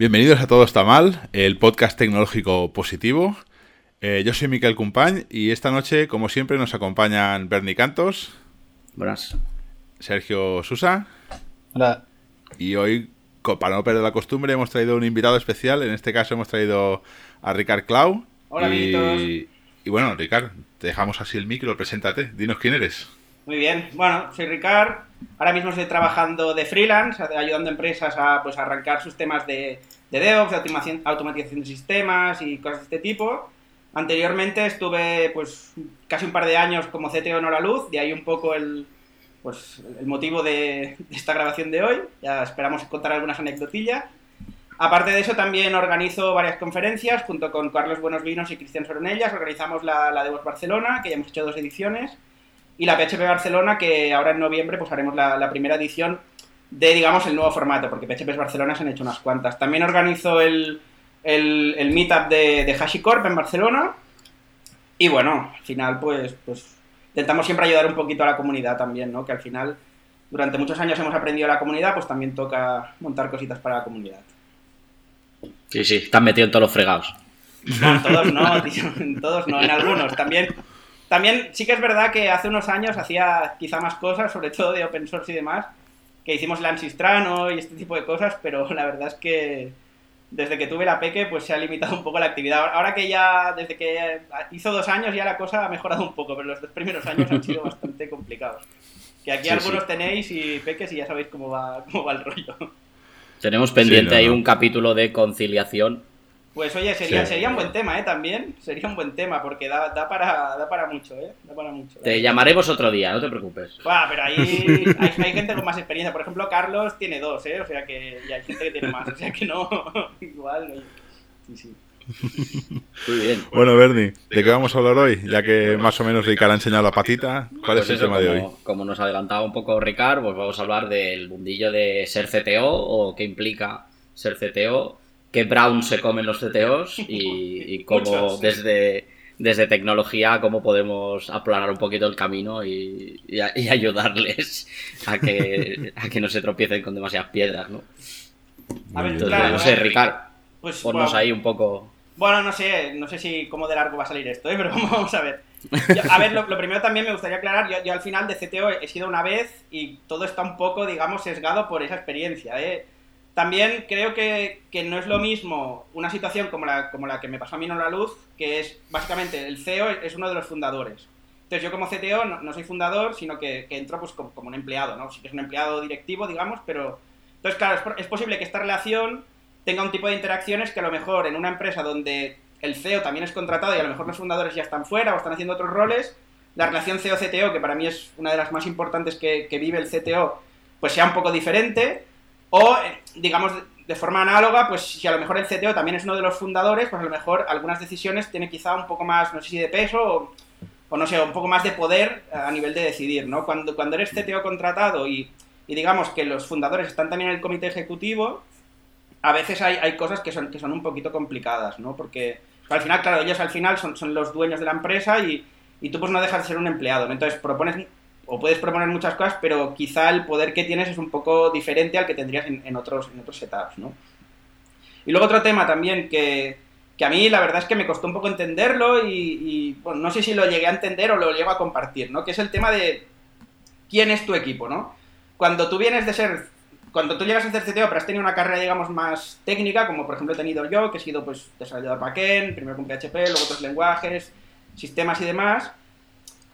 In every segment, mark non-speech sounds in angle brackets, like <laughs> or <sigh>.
Bienvenidos a Todo está mal, el podcast tecnológico positivo. Eh, yo soy Miquel Cumpañ y esta noche, como siempre, nos acompañan Bernie Cantos. Buenas. Sergio Susa. Hola. Y hoy, para no perder la costumbre, hemos traído un invitado especial. En este caso hemos traído a Ricard Clau. Hola, y, y bueno, Ricard, te dejamos así el micro, preséntate, dinos quién eres. Muy bien, bueno, soy Ricard, ahora mismo estoy trabajando de freelance, ayudando a empresas a pues, arrancar sus temas de, de DevOps, de automatización de sistemas y cosas de este tipo. Anteriormente estuve pues casi un par de años como CTO en Hora Luz, de ahí un poco el, pues, el motivo de, esta grabación de hoy. Ya esperamos contar algunas anecdotillas. Aparte de eso, también organizo varias conferencias junto con Carlos Buenos Vinos y Cristian Soronellas. Organizamos la, la DevOps Barcelona, que ya hemos hecho dos ediciones y la PHP Barcelona, que ahora en noviembre pues haremos la, primera edición de, digamos, el nuevo formato, porque PHP Barcelona se han hecho unas cuantas. También organizo el, el, meetup de, de HashiCorp en Barcelona. Y bueno, al final, pues, pues intentamos siempre ayudar un poquito a la comunidad también, ¿no? Que al final, durante muchos años hemos aprendido a la comunidad, pues también toca montar cositas para la comunidad. Sí, sí, están metidos en todos los fregados. No, todos no, <laughs> tío, todos no, en algunos. También también sí que es verdad que hace unos años hacía quizá más cosas, sobre todo de open source y demás, que hicimos el Ansistrano y este tipo de cosas, pero <laughs> la verdad es que desde que tuve la Peque pues se ha limitado un poco la actividad. Ahora que ya, desde que hizo dos años ya la cosa ha mejorado un poco, pero los dos primeros años han sido bastante complicados. Que aquí algunos tenéis y Peques y ya sabéis cómo va, cómo va el rollo. Tenemos pendiente ahí un capítulo de conciliación pues oye, sería, sería un buen tema, ¿eh? También sería un buen tema, porque da, da, para, da para mucho, ¿eh? Da para mucho. Te llamaremos otro día, no te preocupes. pero ahí hay, hay, gente con más experiencia. Por ejemplo, Carlos tiene dos, ¿eh? O sea que y hay gente que tiene más, o sea que no, <laughs> igual. Sí, sí. Muy bien. Bueno, Bernie, ¿de qué vamos a hablar hoy? Ya que más o menos Ricard ha enseñado la patita, ¿cuál es pues el tema de hoy? Como nos adelantaba un poco Ricard, pues vamos a hablar del mundillo de ser CTO o qué implica ser CTO qué Brown se comen los CTOs y, <laughs> cómo desde, desde tecnología cómo podemos aplanar un poquito el camino y, ayudarles a que, a que no se tropiecen con demasiadas piedras, ¿no? A ver, no sé, Ricard, pues, ponnos ahí un poco... Bueno, no sé, no sé si cómo de largo va a salir esto, ¿eh? <laughs> pero vamos a ver. a ver, lo, primero también me gustaría aclarar, yo, al final de CTO he sido una vez y todo está un poco, digamos, sesgado por esa experiencia, ¿eh? También creo que, no es lo mismo una situación como la, como la que me pasó a mí en la luz, que es básicamente el CEO es uno de los fundadores. Entonces yo como CTO no, soy fundador, sino que, entro pues como, un empleado, ¿no? Sí que es un empleado directivo, digamos, pero... Entonces, claro, es, posible que esta relación tenga un tipo de interacciones que a lo mejor en una empresa donde el CEO también es contratado y a lo mejor los fundadores ya están fuera o están haciendo otros roles, la relación CEO-CTO, que para mí es una de las más importantes que, vive el CTO, pues sea un poco diferente o, digamos, de forma análoga, pues si a lo mejor el CTO también es uno de los fundadores, pues a lo mejor algunas decisiones tiene quizá un poco más, no sé si de peso o, no sé, un poco más de poder a nivel de decidir, ¿no? Cuando, cuando eres CTO contratado y, digamos que los fundadores están también en el comité ejecutivo, a veces hay, hay cosas que son, que son un poquito complicadas, ¿no? Porque al final, claro, ellos al final son, son los dueños de la empresa y, y tú pues no dejas de ser un empleado. Entonces propones o puedes proponer muchas cosas, pero quizá el poder que tienes es un poco diferente al que tendrías en, otros, en otros setups, ¿no? Y luego otro tema también que, que, a mí la verdad es que me costó un poco entenderlo y, bueno, no sé si lo llegué a entender o lo llego a compartir, ¿no? Que es el tema de quién es tu equipo, ¿no? Cuando tú vienes de ser, cuando tú llegas a ser CTO, pero has tenido una carrera, digamos, más técnica, como por ejemplo he tenido yo, que he sido, pues, desarrollador backend, primero con PHP, luego otros lenguajes, sistemas y demás,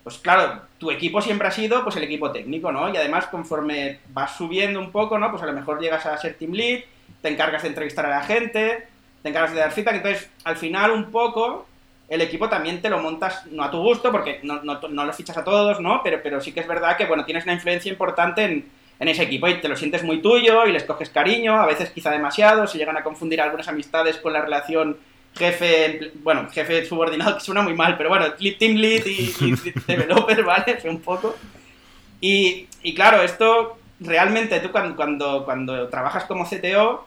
pues claro, tu equipo siempre ha sido pues el equipo técnico, ¿no? Y además conforme vas subiendo un poco, ¿no? Pues a lo mejor llegas a ser team lead, te encargas de entrevistar a la gente, te encargas de dar feedback, entonces al final un poco el equipo también te lo montas no a tu gusto, porque no, no, no lo fichas a todos, ¿no? Pero, pero sí que es verdad que, bueno, tienes una influencia importante en, en ese equipo y te lo sientes muy tuyo y les coges cariño, a veces quizá demasiado, se llegan a confundir algunas amistades con la relación jefe, bueno, jefe subordinado, que suena muy mal, pero bueno, team lead y, <laughs> developer, ¿vale? <laughs> un poco. Y, y, claro, esto realmente tú cuando, cuando, cuando trabajas como CTO,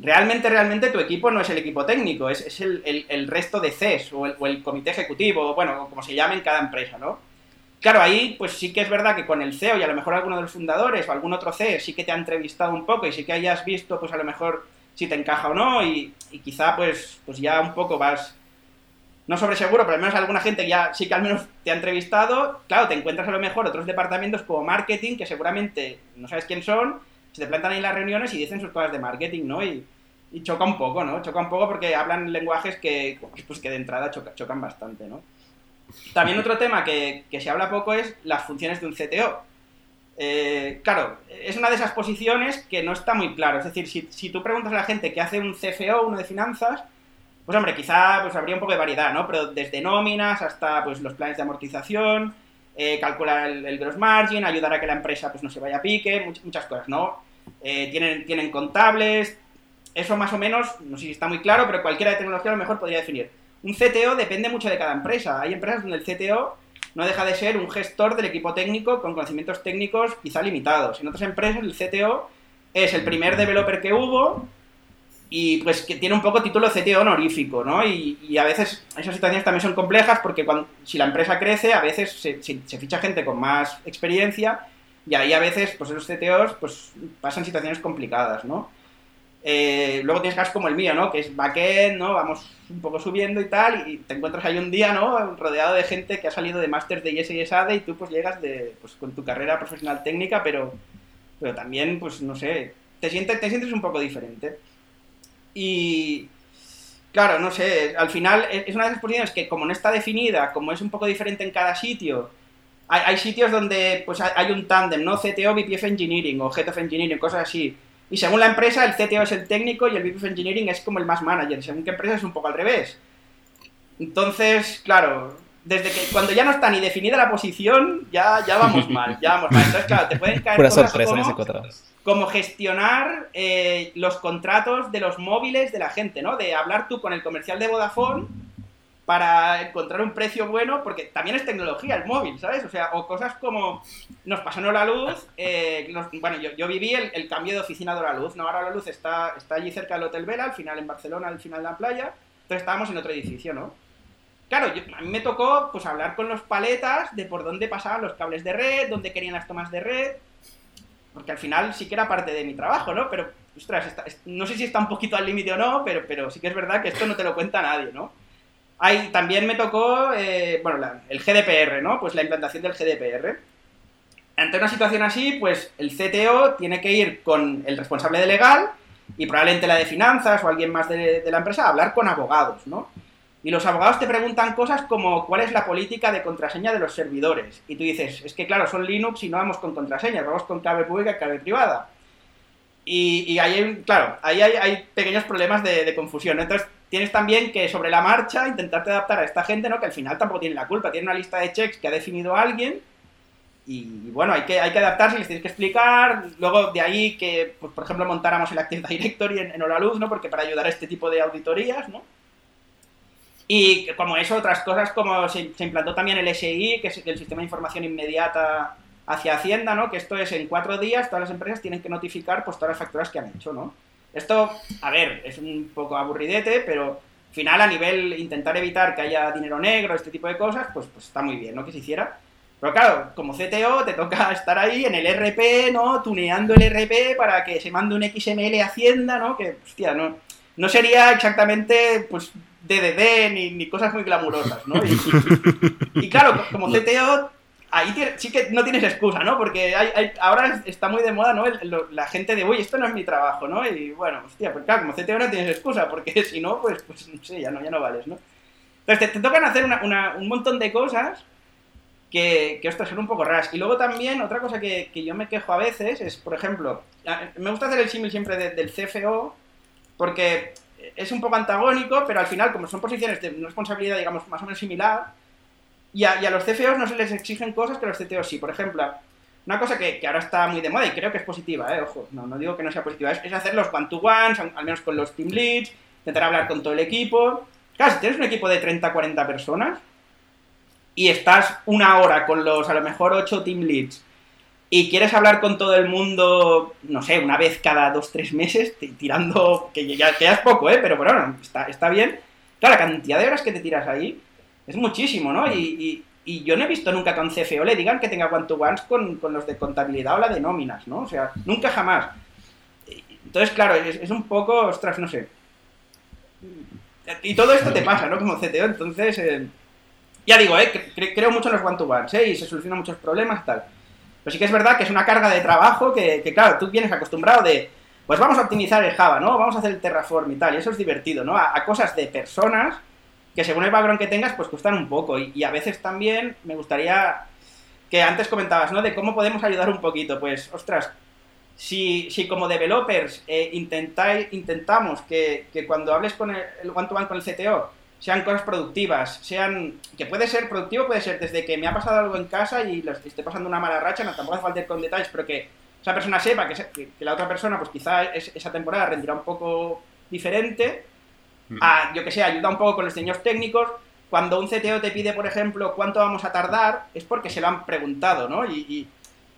realmente, realmente tu equipo no es el equipo técnico, es, el, resto de CES o el, o el comité ejecutivo, bueno, como se llame en cada empresa, ¿no? Claro, ahí pues sí que es verdad que con el CEO y a lo mejor alguno de los fundadores o algún otro CEO sí que te ha entrevistado un poco y sí que hayas visto pues a lo mejor si te encaja o no y, quizá pues, pues ya un poco vas, no sobre seguro, pero al menos alguna gente ya sí que al menos te ha entrevistado, claro, te encuentras a lo mejor otros departamentos como marketing que seguramente no sabes quién son, se te plantan ahí las reuniones y dicen sus cosas de marketing, ¿no? Y, choca un poco, ¿no? Choca un poco porque hablan lenguajes que, pues que de entrada chocan bastante, ¿no? También otro tema que, se habla poco es las funciones de un CTO. Eh, claro, es una de esas posiciones que no está muy claro. Es decir, si, tú preguntas a la gente qué hace un CFO, uno de finanzas, pues hombre, quizá pues, habría un poco de variedad, ¿no? Pero desde nóminas hasta pues, los planes de amortización, eh, calcular el, gross margin, ayudar a que la empresa pues, no se vaya a pique, muchas, cosas, ¿no? Eh, tienen, tienen contables, eso más o menos, no sé si está muy claro, pero cualquiera de tecnología a lo mejor podría definir. Un CTO depende mucho de cada empresa. Hay empresas donde el CTO no deja de ser un gestor del equipo técnico con conocimientos técnicos quizá limitados. En otras empresas el CTO es el primer developer que hubo y pues que tiene un poco título CTO honorífico, ¿no? Y, a veces esas situaciones también son complejas porque cuando, si la empresa crece a veces se, se, ficha gente con más experiencia y ahí a veces pues esos CTOs pues pasan situaciones complicadas, ¿no? Eh, luego tienes casos como el mío, ¿no? Que es backend, ¿no? Vamos un poco subiendo y tal, y te encuentras ahí un día, ¿no? Rodeado de gente que ha salido de máster de IS y SAD y tú pues llegas de, pues, con tu carrera profesional técnica, pero, pero también, pues no sé, te sientes, te sientes un poco diferente. Y, claro, no sé, al final es una de esas posiciones que como no está definida, como es un poco diferente en cada sitio, hay, hay sitios donde pues hay un tándem, ¿no? CTO, VPF Engineering o Head of Engineering, cosas así y según la empresa, el CTO es el técnico y el VP of Engineering es como el más manager. Según qué empresa es un poco al revés. Entonces, claro, desde que cuando ya no está ni definida la posición, ya, ya vamos mal, ya vamos mal. Entonces, claro, te pueden caer <laughs> cosas como, como gestionar eh, los contratos de los móviles de la gente, ¿no? De hablar tú con el comercial de Vodafone para encontrar un precio bueno, porque también es tecnología el móvil, ¿sabes? O sea, o cosas como nos pasaron la luz, eh, bueno, yo, viví el, cambio de oficina de la luz, ¿no? Ahora la luz está, está allí cerca del Hotel Vela, al final en Barcelona, al final de la playa, entonces estábamos en otro edificio, ¿no? Claro, a mí me tocó pues hablar con los paletas de por dónde pasaban los cables de red, dónde querían las tomas de red, porque al final sí que era parte de mi trabajo, ¿no? Pero, ostras, no sé si está un poquito al límite o no, pero, pero sí que es verdad que esto no te lo cuenta nadie, ¿no? También me tocó, eh, bueno, el GDPR, ¿no? Pues la implantación del GDPR. Ante una situación así, pues el CTO tiene que ir con el responsable de legal y probablemente la de finanzas o alguien más de, la empresa a hablar con abogados, ¿no? Y los abogados te preguntan cosas como cuál es la política de contraseña de los servidores. Y tú dices, es que claro, son Linux y no vamos con contraseñas, vamos con clave pública y clave privada. Y, ahí, claro, ahí hay, pequeños problemas de, de confusión. Entonces, tienes también que sobre la marcha intentarte adaptar a esta gente, ¿no? Que al final tampoco tiene la culpa, tiene una lista de checks que ha definido alguien y bueno, hay que, hay que adaptarse, les tienes que explicar, luego de ahí que, pues, por ejemplo, montáramos el Active Directory en, en Luz, ¿no? Porque para ayudar a este tipo de auditorías, ¿no? Y como eso, otras cosas como se, implantó también el SI, que es el Sistema de Información Inmediata hacia Hacienda, ¿no? Que esto es en cuatro días, todas las empresas tienen que notificar pues todas las facturas que han hecho, ¿no? Esto, a ver, es un poco aburridete, pero al final a nivel intentar evitar que haya dinero negro, este tipo de cosas, pues, pues está muy bien, ¿no? Que se hiciera. Pero claro, como CTO te toca <laughs> estar ahí en el RP, ¿no? Tuneando el RP para que se mande un XML a Hacienda, ¿no? Que, hostia, no, no sería exactamente, pues, DDD ni, ni cosas muy glamurosas, ¿no? y claro, como <laughs> CTO ahí sí que no tienes excusa, ¿no? Porque hay, ahora está muy de moda, ¿no? la gente de, uy, esto no es mi trabajo, ¿no? Y bueno, hostia, pues claro, como CTO no tienes excusa, porque <laughs> si no, pues, pues no sé, ya no, ya no vales, ¿no? Entonces te, tocan hacer un montón de cosas que, que, ostras, son un poco raras. Y luego también, otra cosa que, yo me quejo a veces es, por ejemplo, me gusta hacer el símil siempre del CFO, porque es un poco antagónico, pero al final, como son posiciones de responsabilidad, digamos, más o menos similar, y a, los CFOs no se les exigen cosas que a los CTOs sí. Por ejemplo, una cosa que, ahora está muy de moda y creo que es positiva, ¿eh? ojo, no, no digo que no sea positiva, es, hacer los one-to-ones, al menos con los team leads, intentar hablar con todo el equipo. Claro, si tienes un equipo de 30, 40 personas y estás una hora con los a lo mejor 8 team leads y quieres hablar con todo el mundo, no sé, una vez cada dos, tres meses, tirando, que ya, es poco, ¿eh? Pero bueno, está, está bien. Claro, la cantidad de horas que te tiras ahí es muchísimo, ¿no? Y, yo no he visto nunca que a un CFO le digan que tenga one-to-ones con, con, los de contabilidad o la de nóminas, ¿no? O sea, nunca jamás. Entonces, claro, es, un poco, ostras, no sé. Y todo esto te pasa, ¿no? Como CTO, entonces... Eh, ya digo, ¿eh? creo mucho en los one-to-ones, ¿eh? Y se solucionan muchos problemas y tal. Pero sí que es verdad que es una carga de trabajo que, claro, tú vienes acostumbrado de, pues vamos a optimizar el Java, ¿no? Vamos a hacer el Terraform y tal, y eso es divertido, ¿no? A, cosas de personas que según el background que tengas, pues cuestan un poco. Y, a veces también me gustaría que antes comentabas, ¿no? De cómo podemos ayudar un poquito. Pues, ostras, si, si como developers eh, intentamos que, que, cuando hables con el, el one-to-one con el CTO, sean cosas productivas, sean que puede ser productivo, puede ser desde que me ha pasado algo en casa y esté pasando una mala racha, no tampoco hace falta ir con detalles, pero que esa persona sepa que, la otra persona, pues quizá esa temporada rendirá un poco diferente. A, yo que sé, ayuda un poco con los diseños técnicos. Cuando un CTO te pide, por ejemplo, cuánto vamos a tardar, es porque se lo han preguntado, ¿no? Y,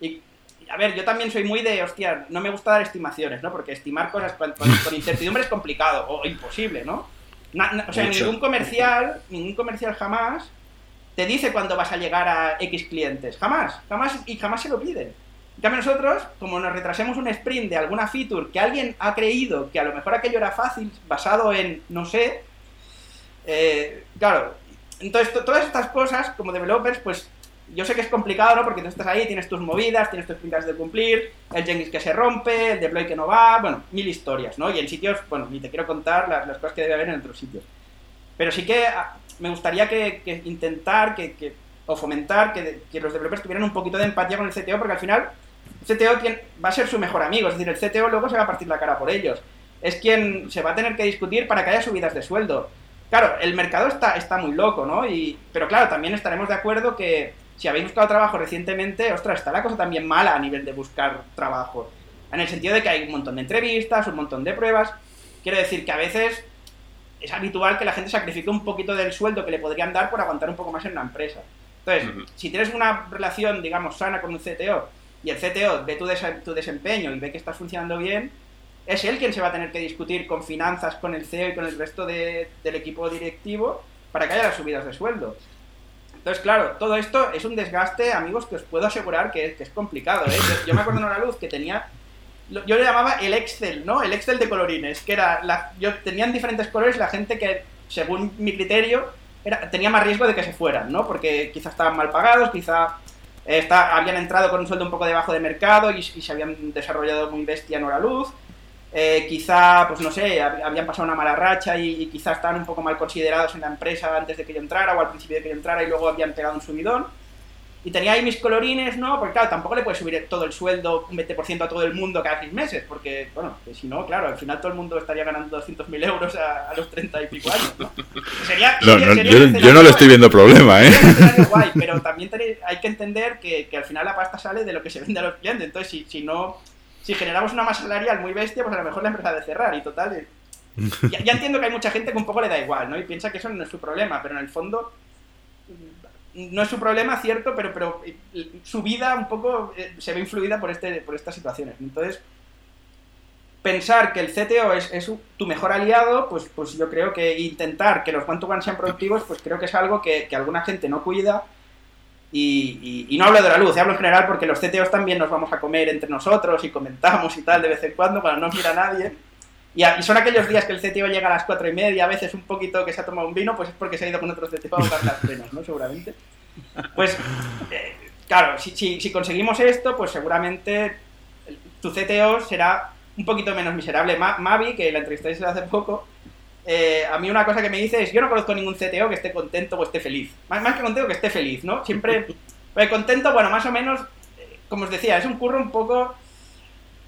y, a ver, yo también soy muy de, hostia, no me gusta dar estimaciones, ¿no? Porque estimar cosas con <laughs> incertidumbre es complicado o imposible, ¿no? o sea, ningún comercial, ningún comercial jamás te dice cuándo vas a llegar a X clientes. Jamás, jamás, y jamás se lo piden. En cambio nosotros, como nos retrasemos un sprint de alguna feature que alguien ha creído que a lo mejor aquello era fácil, basado en, no sé, eh, claro, entonces todas estas cosas, como developers, pues yo sé que es complicado, ¿no? Porque tú estás ahí, tienes tus movidas, tienes tus pintas de cumplir, el Jenkins que se rompe, el deploy que no va, bueno, mil historias, ¿no? Y en sitios, bueno, ni te quiero contar las, cosas que debe haber en otros sitios. Pero sí que ah, me gustaría que, intentar que, o fomentar que, los developers tuvieran un poquito de empatía con el CTO, porque al final CTO va a ser su mejor amigo, es decir, el CTO luego se va a partir la cara por ellos. Es quien se va a tener que discutir para que haya subidas de sueldo. Claro, el mercado está, está muy loco, ¿no? Y, pero claro, también estaremos de acuerdo que si habéis buscado trabajo recientemente, ostras, está la cosa también mala a nivel de buscar trabajo. En el sentido de que hay un montón de entrevistas, un montón de pruebas. Quiero decir que a veces es habitual que la gente sacrifique un poquito del sueldo que le podrían dar por aguantar un poco más en una empresa. Entonces, si tienes una relación, digamos, sana con un CTO y el CTO ve tu, tu desempeño y ve que estás funcionando bien, es él quien se va a tener que discutir con finanzas, con el CEO y con el resto del equipo directivo para que haya las subidas de sueldo. Entonces, claro, todo esto es un desgaste, amigos, que os puedo asegurar que es, complicado. ¿eh? Yo, me acuerdo en una luz que tenía yo le llamaba el Excel, ¿no? El Excel de colorines, que era, la, yo tenían diferentes colores la gente que, según mi criterio, tenía más riesgo de que se fueran, ¿no? Porque quizás estaban mal pagados, quizá eh, habían entrado con un sueldo un poco debajo de mercado y, y se habían desarrollado muy bestia en hora luz. Eh, quizá, pues no sé, habían pasado una mala racha y, quizá estaban un poco mal considerados en la empresa antes de que yo entrara o al principio de que yo entrara y luego habían pegado un subidón. Y tenía ahí mis colorines, ¿no? Porque claro, tampoco le puedes subir todo el sueldo, un 20% a todo el mundo cada seis meses, porque, bueno, si no, claro, al final todo el mundo estaría ganando 200.000 euros a, los 30 y pico años, ¿no? Sería, yo, no le estoy viendo problema, ¿eh? <laughs> Guay, pero también hay que entender que, que, al final la pasta sale de lo que se vende a los clientes, entonces si, si no si generamos una masa salarial muy bestia, pues a lo mejor la empresa de cerrar y total. Eh, ya, entiendo que hay mucha gente que un poco le da igual, ¿no? Y piensa que eso no es su problema, pero en el fondo no es su problema, cierto, pero, pero eh, su vida un poco eh, se ve influida por, este, por estas situaciones. Entonces, pensar que el CTO es, es, tu mejor aliado, pues, pues yo creo que intentar que los one-to-one sean productivos, pues creo que es algo que, que alguna gente no cuida y, no hablo de la luz, hablo en general porque los CTOs también nos vamos a comer entre nosotros y comentamos y tal de vez en cuando para no mirar a nadie. Y, son aquellos días que el CTO llega a las cuatro y media, a veces un poquito que se ha tomado un vino, pues es porque se ha ido con otros CTO a buscar las penas, ¿no? Seguramente. Pues, eh, claro, si, si, conseguimos esto, pues seguramente tu CTO será un poquito menos miserable. Mavi, que la entrevisté hace poco, eh, a mí una cosa que me dice es, yo no conozco ningún CTO que esté contento o esté feliz. Más, más que contento, que esté feliz, ¿no? Siempre, <laughs> pues, contento, bueno, más o menos, eh, como os decía, es un curro un poco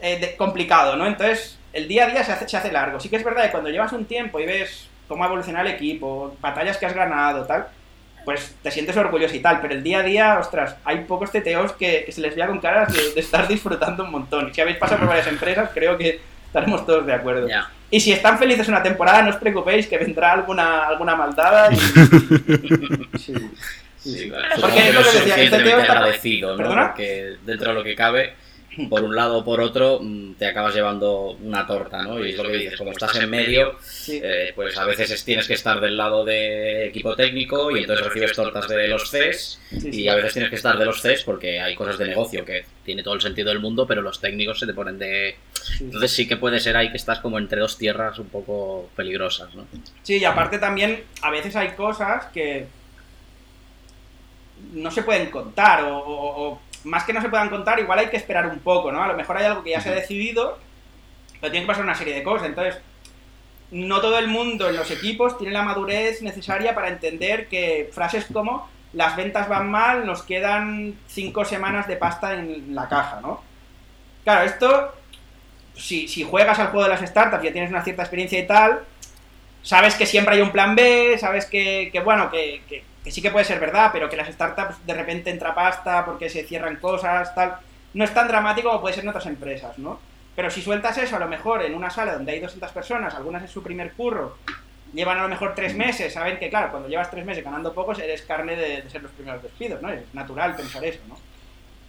eh, complicado, ¿no? Entonces, el día a día se hace, se hace largo. Sí que es verdad que cuando llevas un tiempo y ves cómo ha evolucionado el equipo, batallas que has ganado, tal, pues te sientes orgulloso y tal, pero el día a día, ostras, hay pocos CTOs que, se les vea con caras de, estar disfrutando un montón. Y si habéis pasado por varias empresas, creo que estaremos todos de acuerdo. Y si están felices una temporada, no os preocupéis que vendrá alguna, alguna maldada. Y... <laughs> Sí, claro. Porque es lo que decía, el está agradecido, ¿no? Porque dentro de lo que cabe <clears throat> por un lado o por otro, mm, te acabas llevando una torta, ¿no? Y es lo que dices, como estás en medio, eh, pues a veces tienes que estar del lado de equipo técnico y entonces recibes tortas de los CES y a veces tienes que estar de los CES porque hay cosas de negocio que tiene todo el sentido del mundo, pero los técnicos se te ponen de... Entonces sí que puede ser ahí que estás como entre dos tierras un poco peligrosas, ¿no? Sí, y aparte también a veces hay cosas que no se pueden contar o más que no se puedan contar, igual hay que esperar un poco, ¿no? A lo mejor hay algo que ya se ha decidido, pero tiene que pasar una serie de cosas. Entonces, no todo el mundo en los equipos tiene la madurez necesaria para entender que frases como las ventas van mal, nos quedan cinco semanas de pasta en la caja, ¿no? Claro, esto, si, si juegas al juego de las startups, ya tienes una cierta experiencia y tal, sabes que siempre hay un plan B, sabes que, que bueno, que, que que sí que puede ser verdad, pero que las startups de repente entra pasta porque se cierran cosas, tal, no es tan dramático como puede ser en otras empresas, ¿no? Pero si sueltas eso a lo mejor en una sala donde hay 200 personas, algunas es su primer curro, llevan a lo mejor tres meses, saben que claro, cuando llevas tres meses ganando pocos eres carne de, ser los primeros despidos, ¿no? Es natural pensar eso, ¿no?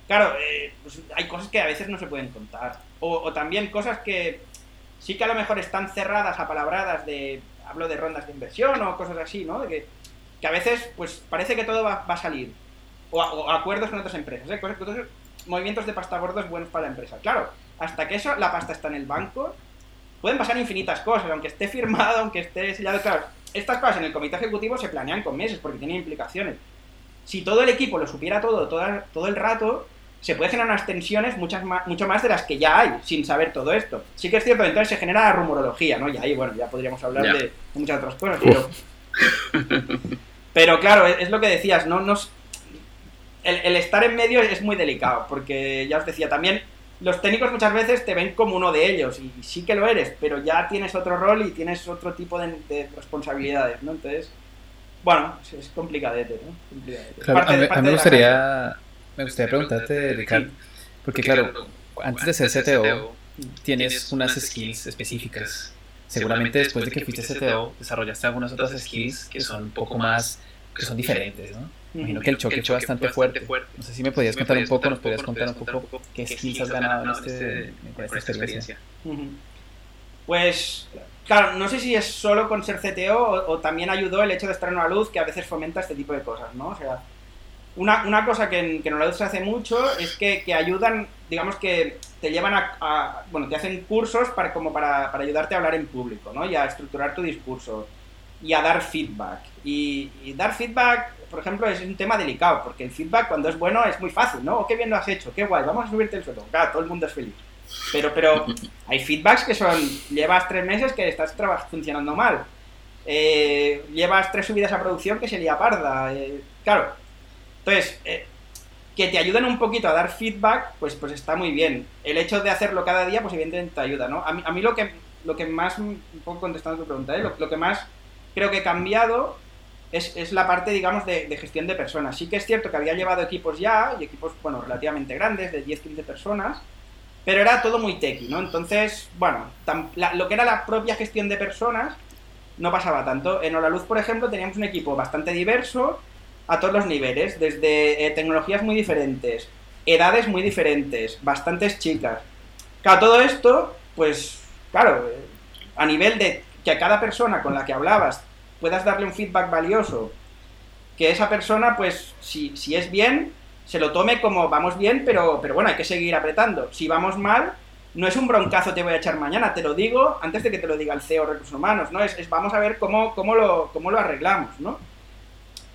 Claro, eh, pues hay cosas que a veces no se pueden contar. O, o, también cosas que sí que a lo mejor están cerradas, apalabradas de, hablo de rondas de inversión o cosas así, ¿no? De que que a veces pues parece que todo va, a salir. O, acuerdos con otras empresas, ¿eh? movimientos de pasta gordos buenos para la empresa. Claro, hasta que eso, la pasta está en el banco, pueden pasar infinitas cosas, aunque esté firmado, aunque esté sellado. Claro, estas cosas en el comité ejecutivo se planean con meses porque tienen implicaciones. Si todo el equipo lo supiera todo, todo, todo el rato, se puede generar unas tensiones muchas mucho más de las que ya hay, sin saber todo esto. Sí que es cierto, entonces se genera la rumorología, ¿no? Y ahí, bueno, ya podríamos hablar de, muchas otras cosas, pero... <laughs> Pero claro, es, lo que decías, ¿no? Nos, el, estar en medio es muy delicado, porque ya os decía, también los técnicos muchas veces te ven como uno de ellos, y sí que lo eres, pero ya tienes otro rol y tienes otro tipo de, responsabilidades, ¿no? Entonces, bueno, es, complicadete, ¿no? a, mí, me gustaría, me gustaría preguntarte, Ricardo, porque claro, antes de ser CTO, tienes unas skills específicas. Seguramente después de que fuiste CTO, desarrollaste algunas otras skills que son un poco más que son diferentes, ¿no? Imagino que el choque fue bastante fuerte. No sé si me podías contar un poco, nos podrías contar un poco qué skills has ganado en, este, en esta experiencia. Pues, claro, no sé si es solo con ser CTO o, también ayudó el hecho de estar en una luz que a veces fomenta este tipo de cosas, ¿no? O sea, una, una cosa que que en luz se hace mucho es que, que ayudan, digamos que te llevan a, bueno, te hacen cursos para, como para, para ayudarte a hablar en público, ¿no? Y a estructurar tu discurso y a dar feedback. Y, dar feedback, por ejemplo, es un tema delicado, porque el feedback cuando es bueno es muy fácil, ¿no? Oh, qué bien lo has hecho, qué guay, vamos a subirte el sueldo. Claro, todo el mundo es feliz. Pero, pero <laughs> hay feedbacks que son, llevas tres meses que estás funcionando mal. Eh, llevas tres subidas a producción que se lía parda. Eh, claro. Entonces, eh, que te ayuden un poquito a dar feedback, pues, pues está muy bien. El hecho de hacerlo cada día, pues evidentemente te ayuda, ¿no? A mí, a mí lo, que, lo que más, un poco contestando tu pregunta, ¿eh? lo, que más creo que he cambiado es, es la parte, digamos, de, gestión de personas. Sí que es cierto que había llevado equipos ya, y equipos, bueno, relativamente grandes, de 10-15 personas, pero era todo muy techy, ¿no? Entonces, bueno, lo que era la propia gestión de personas no pasaba tanto. En Luz, por ejemplo, teníamos un equipo bastante diverso, a todos los niveles, desde eh, tecnologías muy diferentes, edades muy diferentes, bastantes chicas. Claro, todo esto, pues, claro, eh, a nivel de que a cada persona con la que hablabas puedas darle un feedback valioso, que esa persona, pues, si, si es bien, se lo tome como vamos bien, pero, pero bueno, hay que seguir apretando. Si vamos mal, no es un broncazo te voy a echar mañana, te lo digo antes de que te lo diga el CEO Recursos Humanos, ¿no? Es, es vamos a ver cómo, cómo, lo, cómo lo arreglamos, ¿no?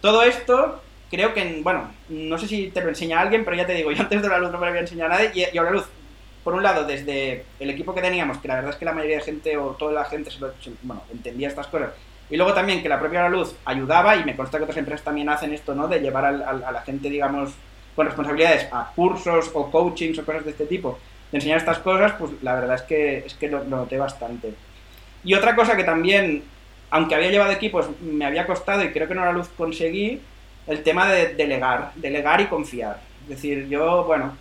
Todo esto, creo que, bueno, no sé si te lo enseña alguien, pero ya te digo, <laughs> yo antes de la luz no me lo había enseñado a nadie, y, ahora luz, por un lado, desde el equipo que teníamos, que la verdad es que la mayoría de gente, o toda la gente, bueno, entendía estas cosas, y luego también que la propia luz ayudaba, y me consta que otras empresas también hacen esto, ¿no? De llevar a la gente, digamos, con responsabilidades a cursos o coachings o cosas de este tipo, de enseñar estas cosas, pues la verdad es que, es que lo, lo noté bastante. Y otra cosa que también aunque había llevado equipos, me había costado y creo que no la luz conseguí el tema de delegar, delegar y confiar. Es decir, yo, bueno,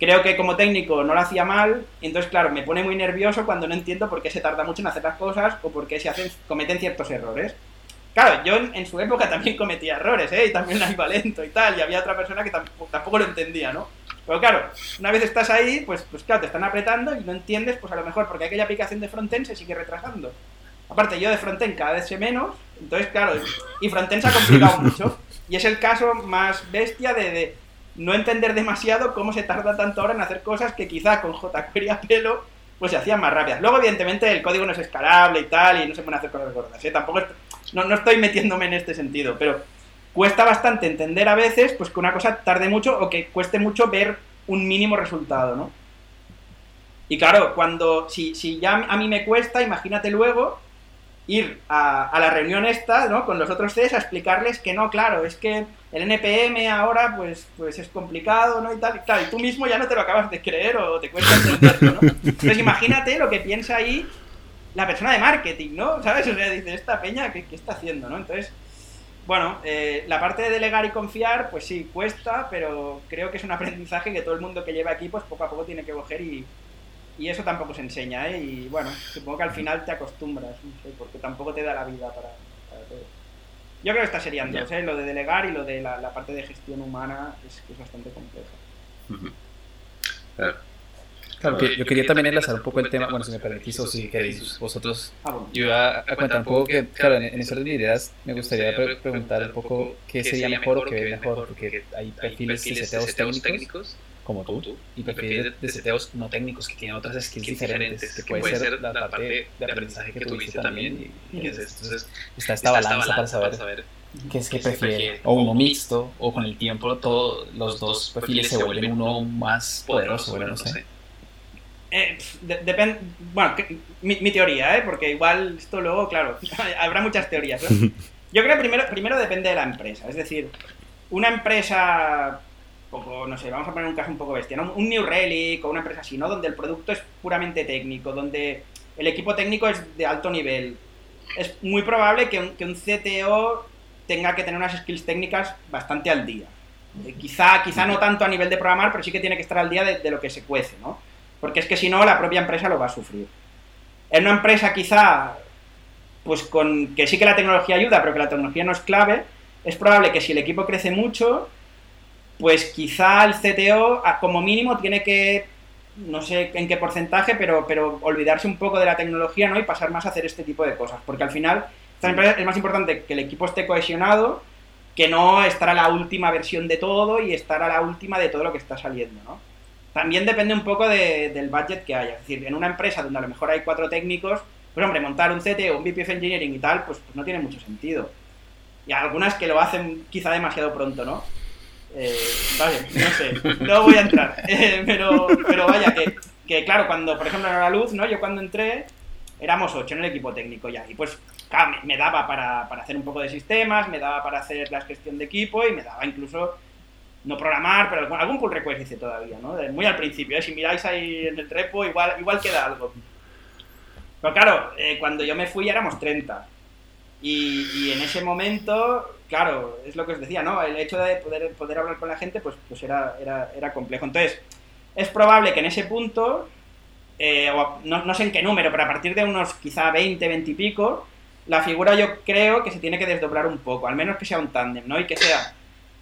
creo que como técnico no lo hacía mal, entonces, claro, me pone muy nervioso cuando no entiendo por qué se tarda mucho en hacer las cosas o por qué se hacen, cometen ciertos errores. Claro, yo en, su época también cometía errores, ¿eh? Y también era lento y tal, y había otra persona que tampoco, tampoco, lo entendía, ¿no? Pero claro, una vez estás ahí, pues, pues claro, te están apretando y no entiendes, pues a lo mejor porque aquella aplicación de frontend se sigue retrasando. Aparte, yo de frontend cada vez sé menos, entonces, claro, y frontend se ha complicado <laughs> mucho. Y es el caso más bestia de, no entender demasiado cómo se tarda tanto ahora en hacer cosas que quizá con jQuery a pelo pues se hacían más rápidas. Luego, evidentemente, el código no es escalable y tal, y no se pueden hacer cosas gordas. ¿eh? Tampoco no, no estoy metiéndome en este sentido, pero cuesta bastante entender a veces pues que una cosa tarde mucho o que cueste mucho ver un mínimo resultado, ¿no? Y claro, cuando si, si ya a mí me cuesta, imagínate luego ir a, la reunión esta, ¿no? Con los otros Cs a explicarles que no, claro, es que el NPM ahora pues, pues es complicado, ¿no? Y tal, y claro, y tú mismo ya no te lo acabas de creer o te cuesta entenderlo, ¿no? Entonces imagínate lo que piensa ahí la persona de marketing, ¿no? ¿Sabes? O sea, dice, esta peña, ¿qué, está haciendo, no? Entonces, bueno, eh, la parte de delegar y confiar, pues sí, cuesta, pero creo que es un aprendizaje que todo el mundo que lleva aquí, pues poco a poco tiene que coger y, y eso tampoco se enseña, ¿eh? Y bueno, supongo que al final te acostumbras, porque tampoco te da la vida para, todo. Yo creo que está serían dos, ¿eh? Lo de delegar y lo de la, parte de gestión humana es, es bastante compleja. Claro, yo quería también enlazar un poco el tema, bueno, si me permitís o si queréis vosotros, ah, yo iba a contar un poco que, claro, en, en esas ideas me gustaría preguntar un poco qué sería mejor o qué ve mejor, porque hay perfiles de seteos técnicos como tú, y perfiles de seteos no técnicos que tienen otras skills diferentes, que puede ser la parte de aprendizaje que tuviste también. Y, entonces está esta balanza para saber qué es que prefiere, o uno mixto, o con el tiempo todos los dos perfiles se vuelven uno más poderoso, bueno, no sé. Eh, depende, bueno, mi, teoría, ¿eh? porque igual esto luego, claro, <laughs> habrá muchas teorías. <laughs> Yo creo que primero, primero depende de la empresa, es decir, una empresa, poco, no sé, vamos a poner un caso un poco bestia, un New Relic o una empresa así, ¿no? Donde el producto es puramente técnico, donde el equipo técnico es de alto nivel. Es muy probable que un, que un CTO tenga que tener unas skills técnicas bastante al día. Eh, quizá, quizá no tanto a nivel de programar, pero sí que tiene que estar al día de, de lo que se cuece, ¿no? porque es que si no, la propia empresa lo va a sufrir. En una empresa quizá, pues con que sí que la tecnología ayuda, pero que la tecnología no es clave, es probable que si el equipo crece mucho, pues quizá el CTO, como mínimo, tiene que, no sé en qué porcentaje, pero, pero olvidarse un poco de la tecnología ¿no? y pasar más a hacer este tipo de cosas. Porque al final, es más importante que el equipo esté cohesionado que no estar a la última versión de todo y estar a la última de todo lo que está saliendo, ¿no? También depende un poco del budget que haya. Es decir, en una empresa donde a lo mejor hay cuatro técnicos, pues hombre, montar un CT o un VP of Engineering y tal, pues, pues no tiene mucho sentido. Y algunas que lo hacen quizá demasiado pronto, ¿no? Eh, vale, no sé, no voy a entrar. <laughs> Eh, pero, pero vaya, que, claro, cuando, por ejemplo, en la luz, ¿no? Yo cuando entré, éramos ocho en el equipo técnico ya. Y pues, claro, me, daba para, para, hacer un poco de sistemas, me daba para hacer la gestión de equipo y me daba incluso no programar, pero algún, pull request hice todavía, ¿no? muy al principio, ¿eh? si miráis ahí en el repo, igual, igual queda algo. Pero claro, eh, cuando yo me fui éramos 30. Y, en ese momento, claro, es lo que os decía, ¿no? El hecho de poder, poder hablar con la gente, pues, pues era, era, era complejo. Entonces, es probable que en ese punto, eh, no, no sé en qué número, pero a partir de unos quizá 20, 20 y pico, la figura yo creo que se tiene que desdoblar un poco, al menos que sea un tándem, ¿no? Y que sea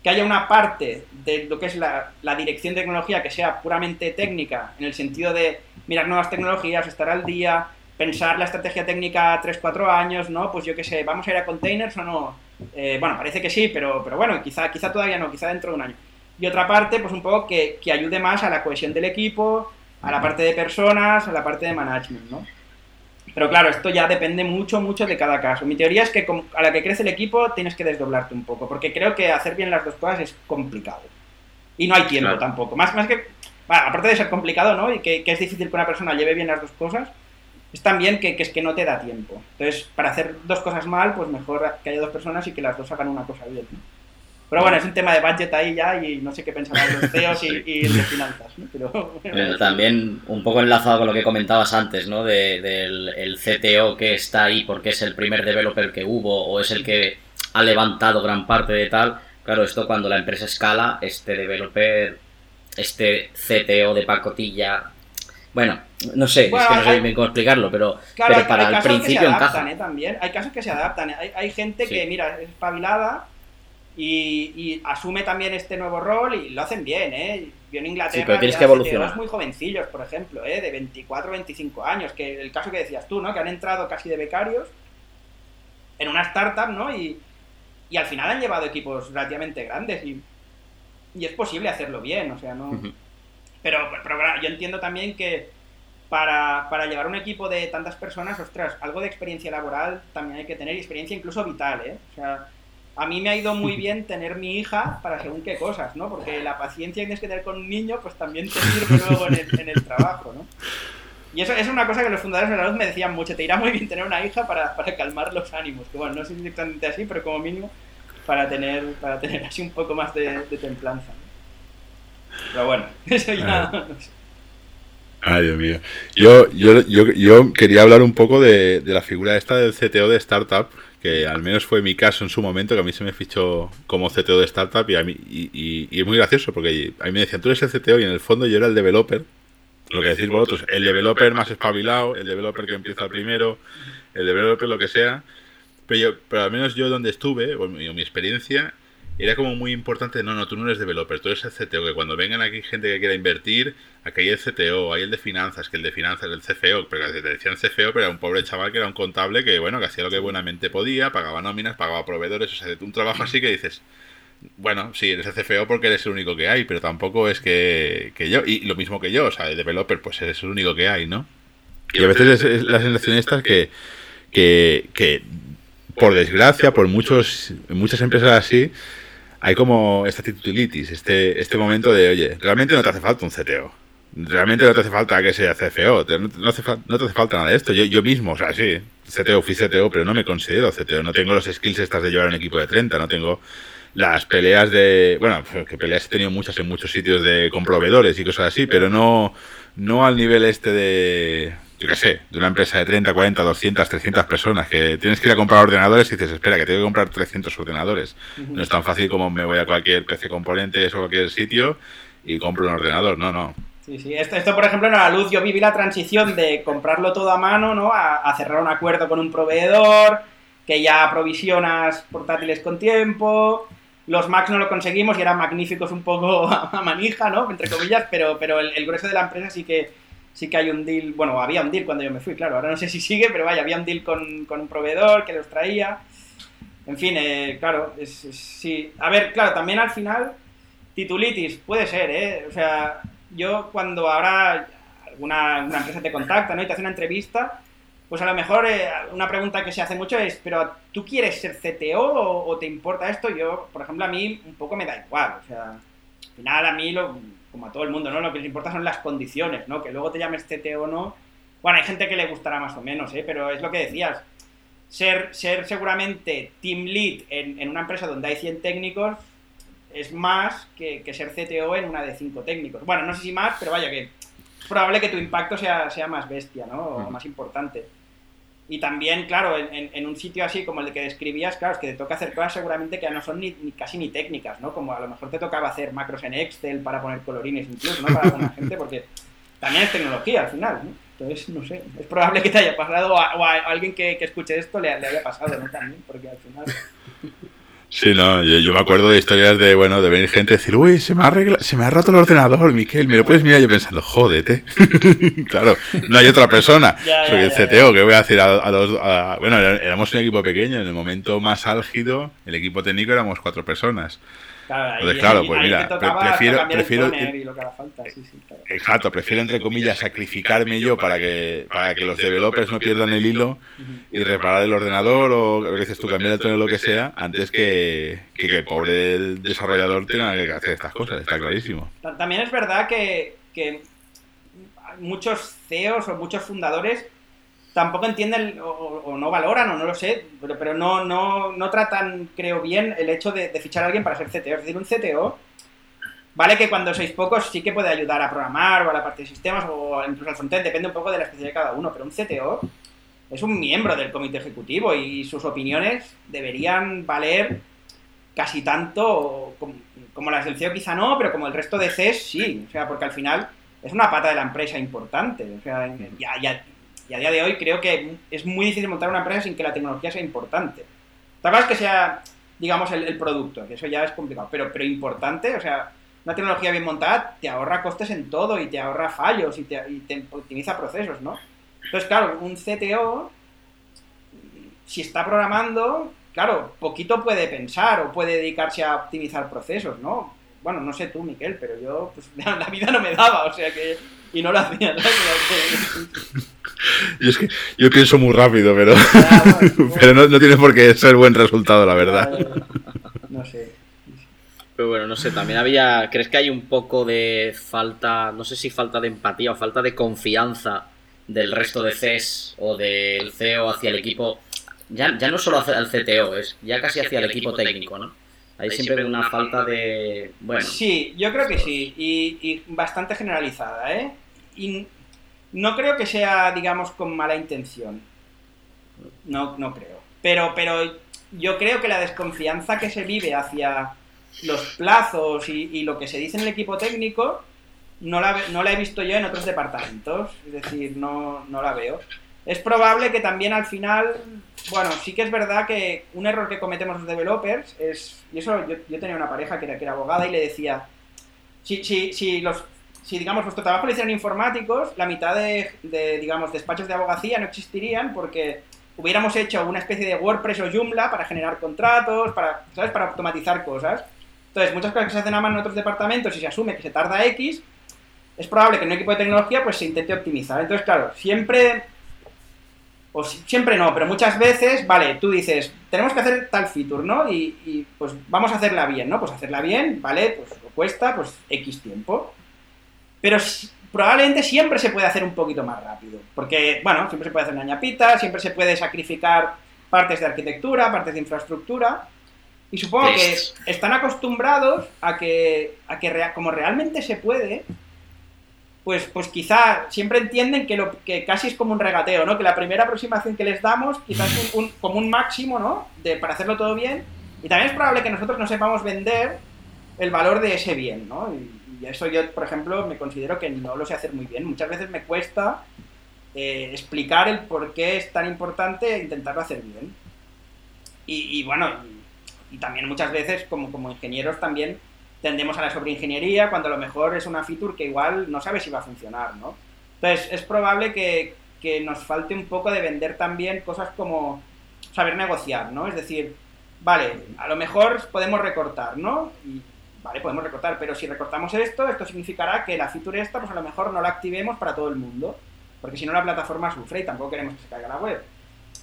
que haya una parte de lo que es la, dirección de tecnología que sea puramente técnica, en el sentido de mirar nuevas tecnologías, estar al día, pensar la estrategia técnica 3-4 años, ¿no? Pues yo qué sé, ¿vamos a ir a containers o no? Eh, bueno, parece que sí, pero, pero bueno, quizá, quizá todavía no, quizá dentro de un año. Y otra parte, pues un poco que, que ayude más a la cohesión del equipo, a la parte de personas, a la parte de management, ¿no? Pero claro, esto ya depende mucho, mucho de cada caso. Mi teoría es que a la que crece el equipo tienes que desdoblarte un poco, porque creo que hacer bien las dos cosas es complicado. Y no hay tiempo tampoco. Más, más que, aparte de ser complicado, ¿no? Y que, es difícil que una persona lleve bien las dos cosas, es también que, que, es que no te da tiempo. Entonces, para hacer dos cosas mal, pues mejor que haya dos personas y que las dos hagan una cosa bien. Pero bueno, es un tema de budget ahí ya y no sé qué pensarán los CEOs y, <laughs> de finanzas. Pero, también un poco enlazado con lo que comentabas antes, ¿no? del el CTO que está ahí porque es el primer developer que hubo o es el que ha levantado gran parte de tal. Claro, esto cuando la empresa escala, este developer, este CTO de pacotilla Bueno, no sé, es que no sé bien cómo explicarlo, pero, pero para el principio que se adaptan, ¿eh? También. Hay casos que se adaptan. Hay, hay gente que, mira, es espabilada y, asume también este nuevo rol y lo hacen bien, ¿eh? Yo en Inglaterra sí, pero tienes que evolucionar. muy jovencillos, por ejemplo, ¿eh? de 24 25 años, que el caso que decías tú, ¿no? Que han entrado casi de becarios en una startup, ¿no? Y, y al final han llevado equipos relativamente grandes y, y es posible hacerlo bien, o sea, no... pero, pero, yo entiendo también que para, para, llevar un equipo de tantas personas, ostras, algo de experiencia laboral también hay que tener y experiencia incluso vital, ¿eh? O sea, a mí me ha ido muy <laughs> bien tener mi hija para según qué cosas, ¿no? Porque la paciencia que tienes que tener con un niño, pues también te sirve <laughs> luego en el, en el trabajo, ¿no? Y eso es una cosa que los fundadores de la luz me decían mucho, te irá muy bien tener una hija para, para calmar los ánimos, que bueno, no sé si exactamente así, pero como mínimo para tener, para tener así un poco más de, templanza. Pero bueno, <laughs> eso ya sé. Ay, Dios mío. Yo, yo, yo, yo quería hablar un poco de, de, la figura esta del CTO de startup, que al menos fue mi caso en su momento, que a mí se me fichó como CTO de startup y, a mí, y, y, es muy gracioso porque a mí me decían, tú eres el CTO y en el fondo yo era el developer, lo que decís vosotros, el developer más espabilado, el developer que empieza primero, el developer lo que sea, pero, yo, pero al menos yo donde estuve, o mi, mi experiencia, era como muy importante, no, no, tú no eres developer, tú eres el CTO, que cuando vengan aquí gente que quiera invertir, aquí hay el CTO, hay el de finanzas, que el de finanzas, el CFO, pero te decían CFO, pero era un pobre chaval que era un contable que, bueno, que hacía lo que buenamente podía, pagaba nóminas, pagaba proveedores, o sea, un trabajo así que dices, bueno, sí, eres el CFO porque eres el único que hay, pero tampoco es que, que yo, y lo mismo que yo, o sea, el developer, pues eres el único que hay, ¿no? Y a veces es, la sensación esta que, que, que, por desgracia, por muchos, muchas empresas así, hay como esta titulitis, este, este momento de, oye, realmente no te hace falta un CTO. Realmente no te hace falta que sea CFO, no, no te hace falta nada de esto. Yo, yo mismo, o sea, sí, CTO, fui CTO, pero no me considero CTO. No tengo los skills estas de llevar un equipo de 30, no tengo las peleas de. Bueno, que peleas he tenido muchas en muchos sitios de con proveedores y cosas así, pero no, no al nivel este de yo qué sé, de una empresa de 30, 40, 200, 300 personas, que tienes que ir a comprar ordenadores y dices, espera, que tengo que comprar 300 ordenadores. No es tan fácil como me voy a cualquier PC Componentes o cualquier sitio y compro un ordenador, no, no. Sí, sí, esto, esto por ejemplo en la luz yo viví la transición de comprarlo todo a mano, ¿no? A, a cerrar un acuerdo con un proveedor, que ya aprovisionas portátiles con tiempo, los Macs no lo conseguimos y eran magníficos un poco <laughs> a manija, ¿no? Entre comillas, pero, pero el, el grueso de la empresa sí que sí que hay un deal, bueno, había un deal cuando yo me fui, claro, ahora no sé si sigue, pero vaya, había un deal con, un proveedor que los traía. En fin, eh, claro, es, sí. A ver, claro, también al final, titulitis, puede ser, ¿eh? O sea, yo cuando ahora alguna una empresa te contacta, ¿no? Y te hace una entrevista, pues a lo mejor eh, una pregunta que se hace mucho es, ¿pero tú quieres ser CTO o, o, te importa esto? Yo, por ejemplo, a mí un poco me da igual, o sea, al final a mí lo, como a todo el mundo, ¿no? Lo que les importa son las condiciones, ¿no? Que luego te llames TT o no. Bueno, hay gente que le gustará más o menos, ¿eh? Pero es lo que decías. Ser, ser seguramente team lead en, una empresa donde hay 100 técnicos es más que, ser CTO en una de 5 técnicos. Bueno, no sé si más, pero vaya que es probable que tu impacto sea, sea más bestia, ¿no? O más importante. Y también, claro, en, un sitio así como el que describías, claro, es que te toca hacer cosas seguramente que no son ni, casi ni técnicas, ¿no? Como a lo mejor te tocaba hacer macros en Excel para poner colorines incluso, ¿no? Para alguna gente, porque también es tecnología al final, ¿no? Entonces, no sé, es probable que te haya pasado o a, alguien que, que, escuche esto le, le haya pasado, ¿no? También, porque al final... Sí, no, yo, me acuerdo de historias de, bueno, de venir gente y decir, uy, se me ha, se me ha roto el ordenador, Miquel, me lo puedes mirar yo pensando, jódete. <laughs> claro, no hay otra persona. Soy el CTO, que voy a decir a, los... bueno, éramos un equipo pequeño, en el momento más álgido, el equipo técnico éramos cuatro personas. Claro, Entonces, claro, pues mira, prefiero, prefiero exacto, prefiero entre comillas sacrificarme yo para que para que los developers no pierdan el hilo y reparar el ordenador o lo que dices tú cambiar el tono lo que sea antes que, que, el pobre desarrollador tenga que hacer estas cosas, está clarísimo. También es verdad que, que muchos CEOs o muchos fundadores tampoco entienden o, no valoran o no lo sé, pero, pero no, no, no tratan, creo bien, el hecho de, fichar a alguien para ser CTO. Es decir, un CTO, vale que cuando sois pocos sí que puede ayudar a programar o a la parte de sistemas o incluso al frontend, depende un poco de la especialidad de cada uno, pero un CTO es un miembro del comité ejecutivo y sus opiniones deberían valer casi tanto como, como las del CEO quizá no, pero como el resto de CES sí, o sea, porque al final es una pata de la empresa importante. O sea, y a día de hoy creo que es muy difícil montar una empresa sin que la tecnología sea importante. Tal vez que sea, digamos, el, producto, que eso ya es complicado, pero, pero importante, o sea, una tecnología bien montada te ahorra costes en todo y te ahorra fallos y te, y te optimiza procesos, ¿no? Entonces, claro, un CTO, si está programando, claro, poquito puede pensar o puede dedicarse a optimizar procesos, ¿no? Bueno, no sé tú, Miquel, pero yo, pues <laughs> la vida no me daba, o sea que. Y no lo hacía, ¿no? Yo es que yo pienso muy rápido, pero, <laughs> <laughs> pero no, no, tiene por qué ser buen resultado, la verdad. No sé. Pero bueno, no sé, también había. ¿Crees que hay un poco de falta, no sé si falta de empatía o falta de confianza del resto de CES o del CEO hacia el equipo? Ya, ya no solo hacia el CTO, es ya casi hacia el equipo técnico, ¿no? Hay siempre una falta de. Bueno. Sí, yo creo que sí, y, y bastante generalizada, ¿eh? Y no creo que sea, digamos, con mala intención. No, no creo. Pero, pero yo creo que la desconfianza que se vive hacia los plazos y, lo que se dice en el equipo técnico no la, no la he visto yo en otros departamentos. Es decir, no, no la veo. Es probable que también al final, bueno, sí que es verdad que un error que cometemos los developers es, y eso yo, tenía una pareja que era, abogada y le decía, si, si, si los si digamos vuestro trabajo lo hicieran informáticos, la mitad de, digamos despachos de abogacía no existirían porque hubiéramos hecho una especie de WordPress o Joomla para generar contratos, para, ¿sabes? para automatizar cosas. Entonces, muchas cosas que se hacen a mano en otros departamentos y se asume que se tarda X, es probable que en un equipo de tecnología pues se intente optimizar. Entonces, claro, siempre, o siempre no, pero muchas veces, vale, tú dices, tenemos que hacer tal feature, ¿no? Y, y pues vamos a hacerla bien, ¿no? Pues hacerla bien, vale, pues cuesta pues X tiempo. Pero probablemente siempre se puede hacer un poquito más rápido. Porque, bueno, siempre se puede hacer una ñapita, siempre se puede sacrificar partes de arquitectura, partes de infraestructura. Y supongo que están acostumbrados a que, a que como realmente se puede, pues, pues quizá siempre entienden que, lo, que casi es como un regateo, ¿no? Que la primera aproximación que les damos quizás es un, como un máximo, ¿no? De, para hacerlo todo bien. Y también es probable que nosotros no sepamos vender el valor de ese bien, ¿no? y eso yo, por ejemplo, me considero que no lo sé hacer muy bien. Muchas veces me cuesta eh, explicar el por qué es tan importante intentarlo hacer bien. Y, bueno, y, también muchas veces como, como ingenieros también tendemos a la sobreingeniería cuando a lo mejor es una feature que igual no sabe si va a funcionar, ¿no? Entonces es probable que, que nos falte un poco de vender también cosas como saber negociar, ¿no? Es decir, vale, a lo mejor podemos recortar, ¿no? Y, Vale, podemos recortar, pero si recortamos esto, esto significará que la feature esta, pues a lo mejor no la activemos para todo el mundo, porque si no la plataforma sufre y tampoco queremos que se caiga la web.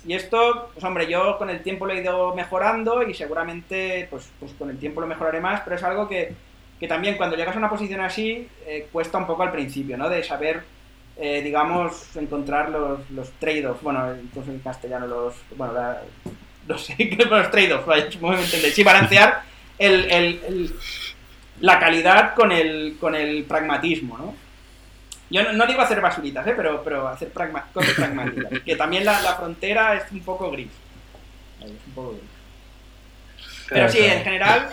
Y esto, pues hombre, yo con el tiempo lo he ido mejorando y seguramente, pues, pues con el tiempo lo mejoraré más, pero es algo que, que también cuando llegas a una posición así, eh, cuesta un poco al principio, ¿no? De saber, eh, digamos, encontrar los, los trade-offs, bueno, incluso en castellano los, bueno, la, <laughs> no sé, los trade-offs, vaya, me entendéis, sí, balancear el, el la calidad con el, con el pragmatismo, ¿no? Yo no, digo hacer basuritas, ¿eh? pero, pero hacer pragma, cosas pragmáticas. que también la, frontera es un poco gris. Es un poco gris. Pero sí, en general,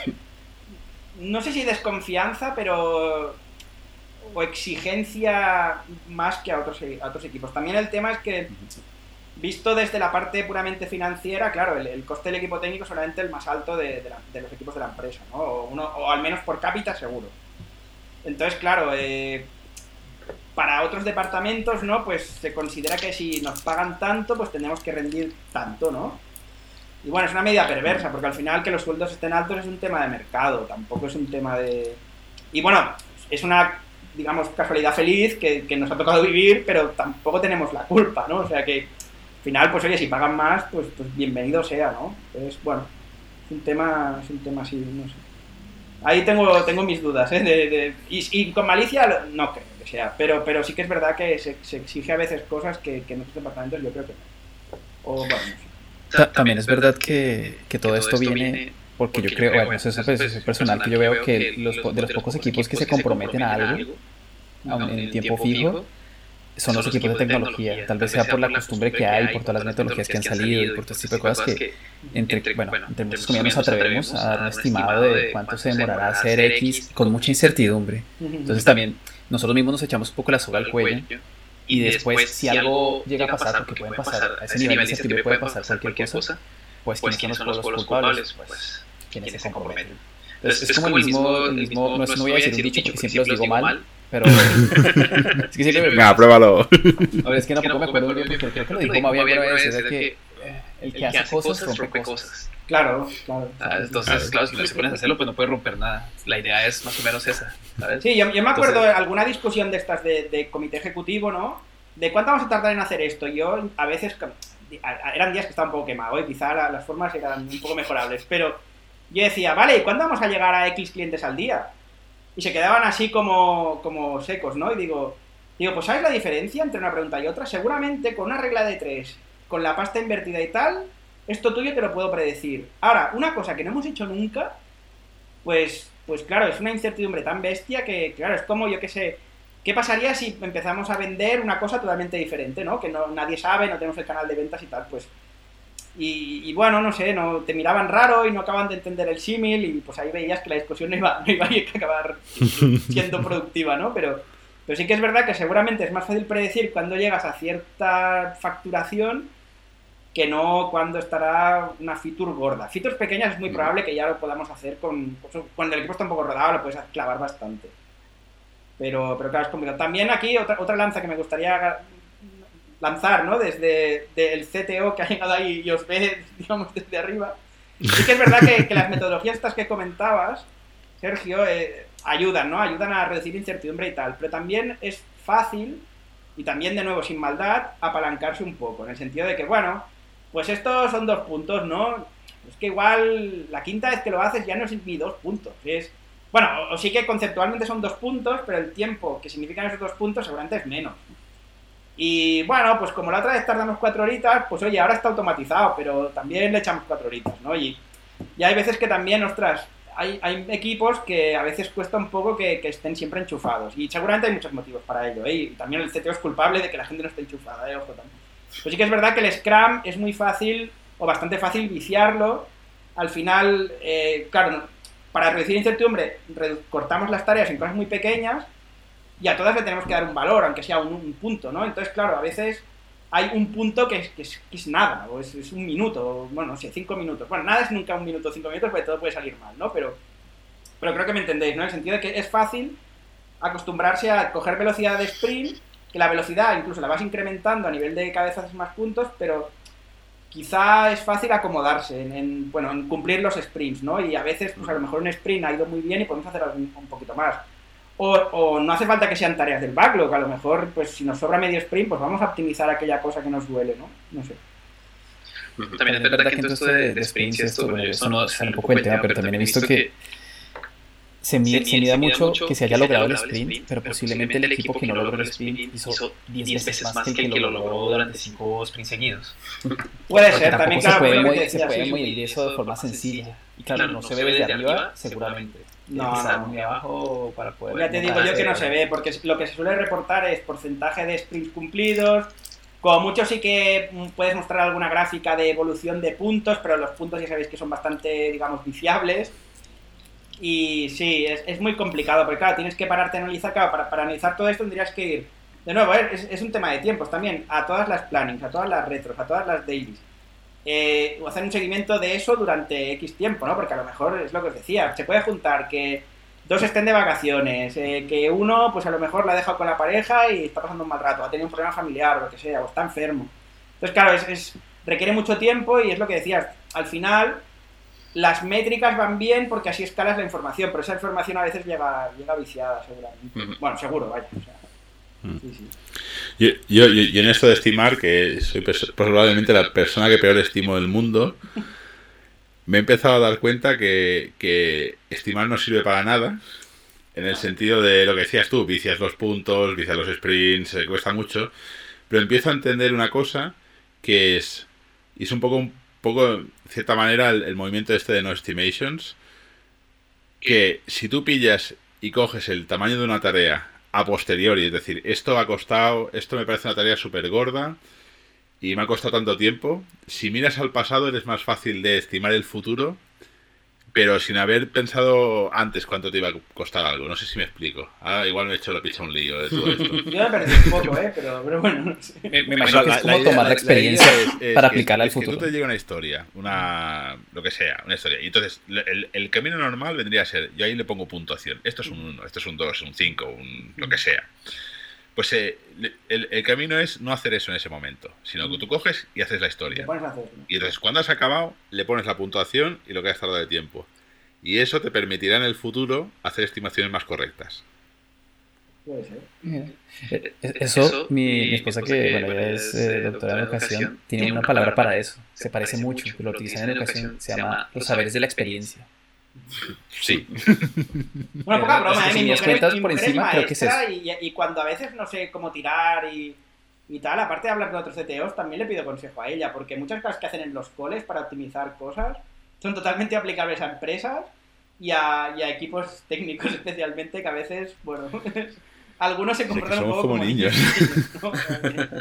no sé si desconfianza, pero. o exigencia más que a otros, a otros equipos. También el tema es que visto desde la parte puramente financiera, claro, el, coste del equipo técnico es solamente el más alto de, los equipos de la empresa, ¿no? O, uno, o al menos por cápita seguro. Entonces, claro, eh, para otros departamentos, ¿no? Pues se considera que si nos pagan tanto, pues tenemos que rendir tanto, ¿no? Y bueno, es una medida perversa, porque al final que los sueldos estén altos es un tema de mercado, tampoco es un tema de... Y bueno, es una, digamos, casualidad feliz que, que nos ha tocado vivir, pero tampoco tenemos la culpa, ¿no? O sea que final, pues oye, si pagan más, pues, pues bienvenido sea, ¿no? Entonces, bueno, es un tema, es un tema así, no sé. Ahí tengo, tengo mis dudas, ¿eh? De, y, con malicia no creo sea, pero, pero sí que es verdad que se, exige a veces cosas que, que, en otros departamentos yo creo que no. O, bueno, También es verdad que, que todo, esto viene porque yo creo, bueno, eso es personal que yo veo que los, de los pocos equipos que se comprometen a algo, en tiempo fijo, son, los equipos de tecnología. Tal vez sea por la costumbre que hay, por todas las metodologías que han salido y por todo este tipo de cosas que, entre, bueno, entre muchos comienzos nos atrevemos a dar un estimado de cuánto se demorará hacer X con mucha incertidumbre. Entonces también nosotros mismos nos echamos un poco la soga al cuello y después, si algo llega a pasar, porque puede pasar a ese nivel de incertidumbre, puede pasar cualquier cosa, pues, pues ¿quiénes son los pueblos culpables? Pues, pues quienes se comprometen. Entonces, es, como el mismo, el mismo, no, no voy a decir un dicho porque siempre los digo mal, pero... <laughs> es que siempre <laughs> me... pruébalo. <laughs> A ver, es que tampoco me acuerdo bien porque creo que lo dijo más bien una vez, es que el que hace cosas rompe cosas. Claro, claro. Ah, entonces, claro, si no se pones a hacerlo, pues no puedes romper nada. La idea es más o menos esa, ¿sabes? Sí, yo, me acuerdo de alguna discusión de estas de, de comité ejecutivo, ¿no? de cuánto vamos a tardar en hacer esto. Yo a veces, eran días que estaba un poco quemado y quizá las formas eran un poco mejorables, pero yo decía, vale, ¿y cuándo vamos a llegar a X clientes al día? Y se quedaban así como, como secos, ¿no? Y digo, digo, pues ¿sabes la diferencia entre una pregunta y otra? Seguramente con una regla de tres, con la pasta invertida y tal, esto tuyo te lo puedo predecir. Ahora, una cosa que no hemos hecho nunca, pues, pues claro, es una incertidumbre tan bestia que, claro, es como, yo qué sé, ¿Qué pasaría si empezamos a vender una cosa totalmente diferente, ¿no? Que no, nadie sabe, no tenemos el canal de ventas y tal, pues... Y, bueno, no sé, no te miraban raro y no acaban de entender el símil y pues ahí veías que la discusión no iba, no iba a acabar <laughs> siendo productiva, ¿no? Pero, pero sí que es verdad que seguramente es más fácil predecir cuando llegas a cierta facturación que no cuando estará una feature gorda. Features pequeñas es muy probable que ya lo podamos hacer con... Cuando el equipo está un poco rodado lo puedes clavar bastante. Pero, pero claro, es complicado. También aquí otra, otra lanza que me gustaría lanzar, ¿no? Desde el CTO que ha llegado ahí y os ve, <laughs> digamos, desde arriba. Sí que es verdad que, las metodologías estas que comentabas, Sergio, eh, ayudan, ¿no? Ayudan a reducir incertidumbre y tal. Pero también es fácil, y también de nuevo sin maldad, apalancarse un poco. En el sentido de que, bueno, pues estos son dos puntos, ¿no? Es que igual la quinta vez que lo haces ya no es ni dos puntos. Es bueno, sí que conceptualmente son dos puntos, pero el tiempo que significan esos dos puntos seguramente es menos. Y bueno, pues como la otra vez tardamos cuatro horitas, pues oye, ahora está automatizado, pero también le echamos cuatro horitas, ¿no? Y, y hay veces que también, ostras, hay, hay, equipos que a veces cuesta un poco que, que, estén siempre enchufados. Y seguramente hay muchos motivos para ello, ¿eh? Y también el CTO es culpable de que la gente no esté enchufada, ¿eh? Ojo también. Pues sí que es verdad que el Scrum es muy fácil, o bastante fácil, viciarlo. Al final, eh, claro, para reducir incertidumbre, cortamos las tareas en cosas muy pequeñas y a todas le tenemos que dar un valor, aunque sea un, punto, ¿no? Entonces, claro, a veces hay un punto que es, que es, nada, o es, un minuto, bueno, no sé, cinco minutos. Bueno, nada es nunca un minuto o cinco minutos porque todo puede salir mal, ¿no? Pero, pero creo que me entendéis, ¿no? En el sentido de que es fácil acostumbrarse a coger velocidad de sprint, que la velocidad incluso la vas incrementando a nivel de haces más puntos, pero quizá es fácil acomodarse en, bueno, en cumplir los sprints, ¿no? Y a veces, pues a lo mejor un sprint ha ido muy bien y podemos hacer un, un poquito más. O, o, no hace falta que sean tareas del backlog, a lo mejor, pues si nos sobra medio sprint, pues vamos a optimizar aquella cosa que nos duele, ¿no? No sé. También es verdad que entonces de, de sprints esto, bueno, eso no sale un poco el tema, pero también he visto que se, mide, se mucho que se haya logrado el sprint, pero posiblemente el equipo que no logró el sprint hizo 10 veces más que el que lo logró durante 5 sprints seguidos. <laughs> Puede ser, también se puede, medir, se puede medir eso de forma sencilla. Y claro, no se ve desde arriba, seguramente. No, no, muy abajo para poder. Ya te digo yo que no se ve, porque lo que se suele reportar es porcentaje de sprints cumplidos. Como mucho sí que puedes mostrar alguna gráfica de evolución de puntos, pero los puntos ya sabéis que son bastante, digamos, viciables. Y sí, es, es, muy complicado, porque claro, tienes que pararte a analizar, claro, para, para analizar todo esto tendrías que ir, de nuevo, es, es, un tema de tiempos también, a todas las plannings, a todas las retros, a todas las dailies. Eh, o hacer un seguimiento de eso durante X tiempo, ¿no? Porque a lo mejor es lo que os decía, se puede juntar que dos estén de vacaciones, eh, que uno, pues a lo mejor la ha dejado con la pareja y está pasando un mal rato, ha tenido un problema familiar o lo que sea, o está enfermo. Entonces, claro, es, es requiere mucho tiempo y es lo que decías, al final las métricas van bien porque así escalas la información, pero esa información a veces llega, llega viciada, seguramente. Bueno, seguro, vaya. yo, yo, en esto de estimar, que soy probablemente la persona que peor estimo del mundo, me he empezado a dar cuenta que, que estimar no sirve para nada. En el sentido de lo que decías tú, vicias los puntos, vicias los sprints, se cuesta mucho. Pero empiezo a entender una cosa que es, y es un poco un poco, cierta manera, el, movimiento este de no estimations, que si tú pillas y coges el tamaño de una tarea a posteriori, es decir, esto ha costado, esto me parece una tarea súper gorda y me ha costado tanto tiempo, si miras al pasado eres más fácil de estimar el futuro, pero sin haber pensado antes cuánto te iba a costar algo. No sé si me explico. Ah, igual me he hecho la picha un lío de todo esto. <laughs> Yo me perdí un poco, ¿eh? pero, pero bueno, no sé. Me, me imagino que es como tomar la, experiencia para aplicarla al futuro. Que tú te llega una historia, una. lo que sea, una historia. Y entonces, el, el, camino normal vendría a ser: yo ahí le pongo puntuación. Esto es un 1, esto es un 2, un 5, un, lo que sea. Pues eh, el, el, camino es no hacer eso en ese momento, sino que tú coges y haces la historia. Y entonces cuando has acabado, le pones la puntuación y lo que has tardado de tiempo. Y eso te permitirá en el futuro hacer estimaciones más correctas. Puede ser. Eh, eh, eso, mi, esposa, que, bueno, ella es doctora en educación, tiene una palabra para eso. Se parece mucho, que lo utiliza en educación, se llama los saberes de la experiencia. Sí. <laughs> Bueno, poca broma, ¿eh? Mi mujer, por encima, creo que es eso. Y, y, cuando a veces no sé cómo tirar y, y, tal, aparte de hablar con otros CTOs, también le pido consejo a ella, porque muchas cosas que hacen en los coles para optimizar cosas son totalmente aplicables a empresas y a, y a equipos técnicos <laughs> especialmente, que a veces, bueno, <laughs> algunos se comportan un poco como, niños.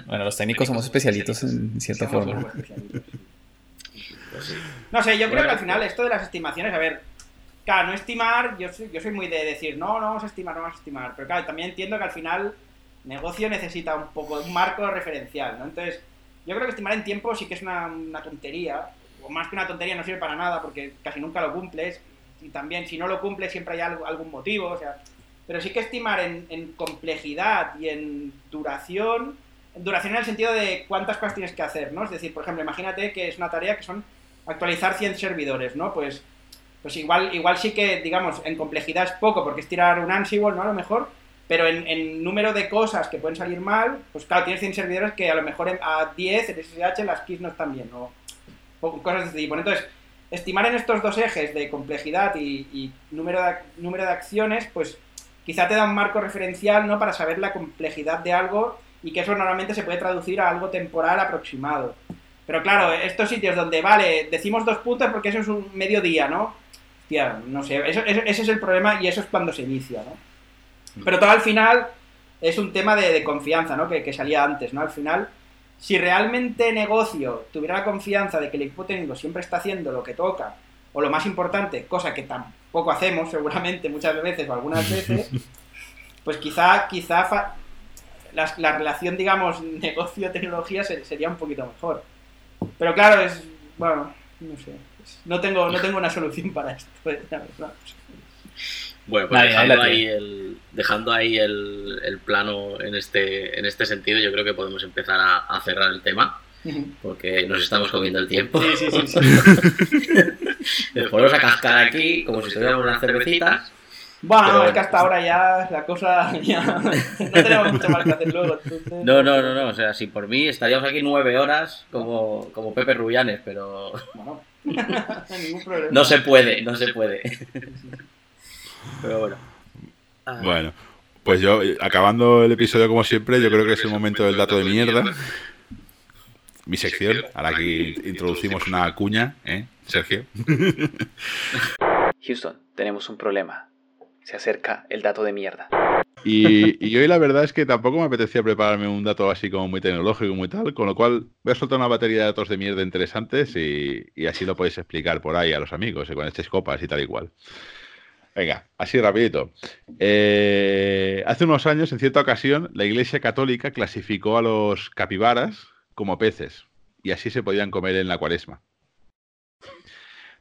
bueno, los técnicos somos especialitos en cierta forma. No sé, yo creo que al final esto de las estimaciones, a ver, Claro, no estimar, yo soy, yo soy muy de decir, no, no vamos a estimar, no vamos a estimar. Pero claro, también entiendo que al final negocio necesita un poco un marco referencial, ¿no? Entonces, yo creo que estimar en tiempo sí que es una, tontería, o más que una tontería no sirve para nada porque casi nunca lo cumples. Y también, si no lo cumples, siempre hay algún motivo, o sea. Pero sí que estimar en, en complejidad y en duración, duración en el sentido de cuántas cosas tienes que hacer, ¿no? Es decir, por ejemplo, imagínate que es una tarea que son actualizar 100 servidores, ¿no? Pues pues igual, igual sí que, digamos, en complejidad es poco, porque es tirar un Ansible, ¿no? A lo mejor, pero en, número de cosas que pueden salir mal, pues claro, tienes 100 servidores que a lo mejor a 10 en SSH las keys no están bien, o, cosas de este tipo. Entonces, estimar en estos dos ejes de complejidad y, número, de, número de acciones, pues quizá te da un marco referencial, ¿no? Para saber la complejidad de algo y que eso normalmente se puede traducir a algo temporal aproximado. Pero claro, estos sitios donde, vale, decimos dos puntos porque eso es un mediodía, ¿no? No sé, ese es el problema y eso es cuando se inicia, ¿no? Mm. Pero todo al final es un tema de, confianza, ¿no? Que, salía antes, ¿no? Al final, si realmente negocio tuviera la confianza de que el equipo técnico siempre está haciendo lo que toca, o lo más importante, cosa que tampoco hacemos <laughs> seguramente muchas veces o algunas <laughs> veces, pues quizá, quizá la, la relación, digamos, <laughs> negocio-tecnología sería un poquito mejor. Pero claro, es, bueno, no sé. No tengo, no tengo una solución para esto, <laughs> Bueno, pues dejando, ahí el, dejando ahí el, plano en este, en este sentido, yo creo que podemos empezar a, cerrar el tema, porque nos estamos comiendo el tiempo. Sí, sí, sí. <laughs> Nos ponemos a cascar aquí como si tuviéramos unas cervecitas. Bueno, es que hasta ahora ya la cosa ya <laughs> no tenemos mucho más que hacer luego. No, no, no, no, o sea, si por mí estaríamos aquí nueve horas como, como Pepe Rubianes, pero... Bueno, <laughs> ningún problema. No se puede, no se puede. Pero bueno. Ah. Bueno, pues yo, acabando el episodio como siempre, yo creo que es el momento del dato de mierda. Mi sección, ahora aquí introducimos una cuña, ¿eh, Sergio? Houston, tenemos un problema. Se acerca el dato de mierda. Y, hoy la verdad es que tampoco me apetecía prepararme un dato así como muy tecnológico, muy tal, con lo cual voy a soltar una batería de datos de mierda interesantes y, así lo podéis explicar por ahí a los amigos, y con estas copas y tal y cual. Venga, así rapidito. Eh, hace unos años, en cierta ocasión, la Iglesia Católica clasificó a los capibaras como peces y así se podían comer en la cuaresma.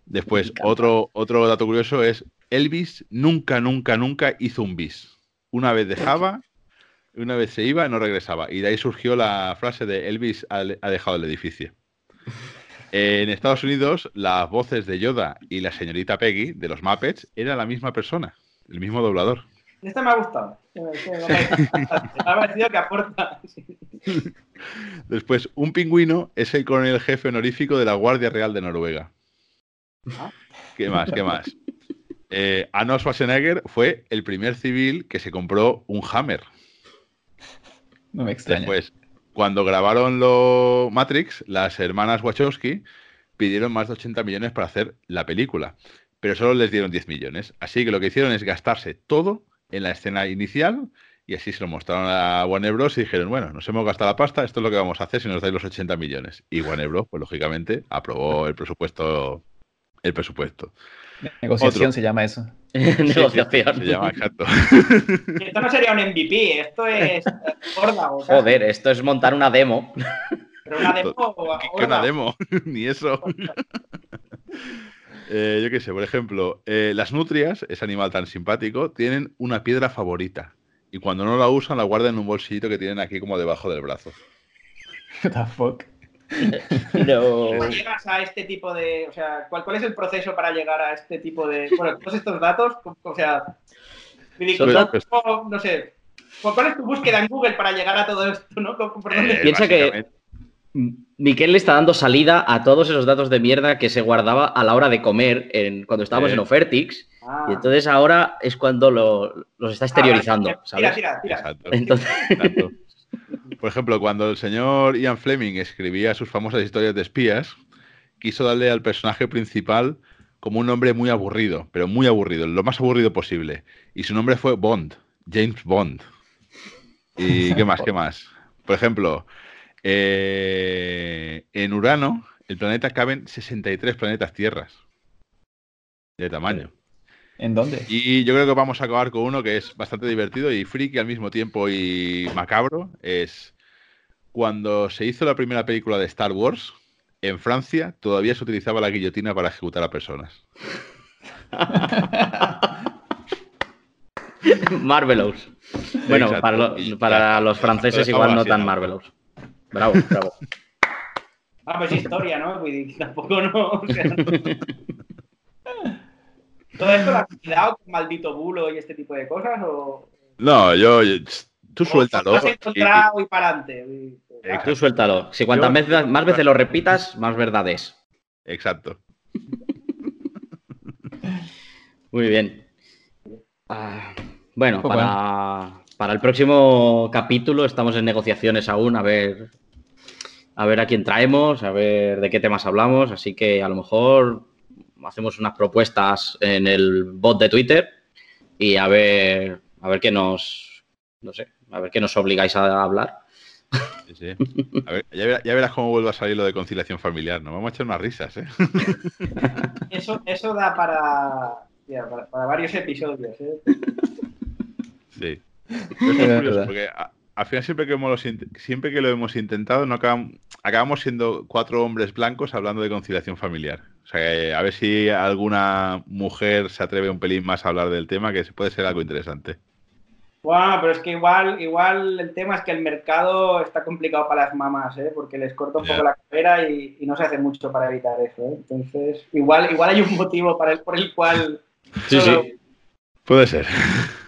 Después, otro, otro dato curioso es, Elvis nunca, nunca, nunca hizo un bis una vez dejaba, una vez se iba, no regresaba. Y de ahí surgió la frase de Elvis ha dejado el edificio. En Estados Unidos, las voces de Yoda y la señorita Peggy de los Muppets eran la misma persona, el mismo doblador. Esta me ha gustado. me ha parecido que aporta. Después, un pingüino es el coronel jefe honorífico de la Guardia Real de Noruega. Ah. ¿Qué más? ¿Qué más? Eh, Arnold Schwarzenegger fue el primer civil que se compró un Hammer. No me extraña. Después, cuando grabaron lo Matrix, las hermanas Wachowski pidieron más de 80 millones para hacer la película, pero solo les dieron 10 millones. Así que lo que hicieron es gastarse todo en la escena inicial y así se lo mostraron a Warner Bros. y dijeron, bueno, nos hemos gastado la pasta, esto es lo que vamos a hacer si nos dais los 80 millones. Y Warner Bros., pues lógicamente, aprobó el presupuesto. El presupuesto. Negociación se llama eso. <laughs> Negociación. Se llama exacto. <laughs> Esto no sería un MVP, esto es. Joder, esto es montar una demo. Pero una demo. ¿Qué, qué una demo? <laughs> Ni eso. Eh, yo qué sé, por ejemplo, eh, las nutrias, ese animal tan simpático, tienen una piedra favorita. Y cuando no la usan, la guardan en un bolsillito que tienen aquí como debajo del brazo. What the fuck. <laughs> No. ¿Cómo llegas a este tipo de. O sea, ¿cuál, cuál es el proceso para llegar a este tipo de. Bueno, todos estos datos, o sea. Son datos- ¿cómo- No sé. ¿Cuál es tu búsqueda en Google para llegar a todo esto, no? ¿Por dónde- Eh, Piensa que- Miquel le está dando salida a todos esos datos de mierda que se guardaba a la hora de comer en, cuando estábamos Eh. en Ofertix. Ah. Y entonces ahora es cuando lo- los está exteriorizando, Ah, vale. ¿sabes? Tira, tira, tira. Exacto. Entonces, exacto. Por ejemplo, cuando el señor Ian Fleming escribía sus famosas historias de espías, quiso darle al personaje principal como un nombre muy aburrido, pero muy aburrido, lo más aburrido posible. Y su nombre fue Bond, James Bond. ¿Y qué más? ¿Qué más? Por ejemplo, eh, en Urano, el planeta caben 63 planetas tierras de tamaño. ¿En dónde? Y yo creo que vamos a acabar con uno que es bastante divertido y friki al mismo tiempo y macabro. Es cuando se hizo la primera película de Star Wars, en Francia todavía se utilizaba la guillotina para ejecutar a personas. <laughs> Marvelous. Bueno, Exacto. para, lo- Y para ya, los lo franceses igual no tan. Marvelous. Bravo, bravo. <laughs> Ah, pues historia, ¿no? Dir, tampoco no. o sea, no. <laughs> ¿Todo esto lo has cuidado con maldito bulo y este tipo de cosas? ¿O No, yo, yo- tú suéltalo. lo has y- encontrado y para adelante? Tú suéltalo. Si cuantas Yo- veces, más veces lo repitas, más verdad es. Exacto. <laughs> Muy bien. Ah, bueno, Pues para, para el próximo capítulo estamos en negociaciones aún, a ver, a ver a quién traemos, a ver de qué temas hablamos, así que a lo mejor hacemos unas propuestas en el bot de Twitter y a ver, a ver qué nos, no sé, a ver qué nos obligáis a hablar. Sí, sí. A ver, ya, verás, ya verás cómo vuelve a salir lo de conciliación familiar. Nos vamos a echar unas risas, ¿eh? <laughs> Eso, eso da para, ya, para, para varios episodios. ¿eh? Sí. Es curioso, porque a- al final siempre que, hemos, siempre que lo hemos intentado, no acabam- acabamos siendo cuatro hombres blancos hablando de conciliación familiar. O sea, que a ver si alguna mujer se atreve un pelín más a hablar del tema, que puede ser algo interesante. Bueno, pero es que igual, igual el tema es que el mercado está complicado para las mamás, ¿eh? porque les corta un poco la carrera y, y no se hace mucho para evitar eso. ¿eh? Entonces, igual, igual hay un motivo para el, por el cual Sí, solo- sí. Puede ser.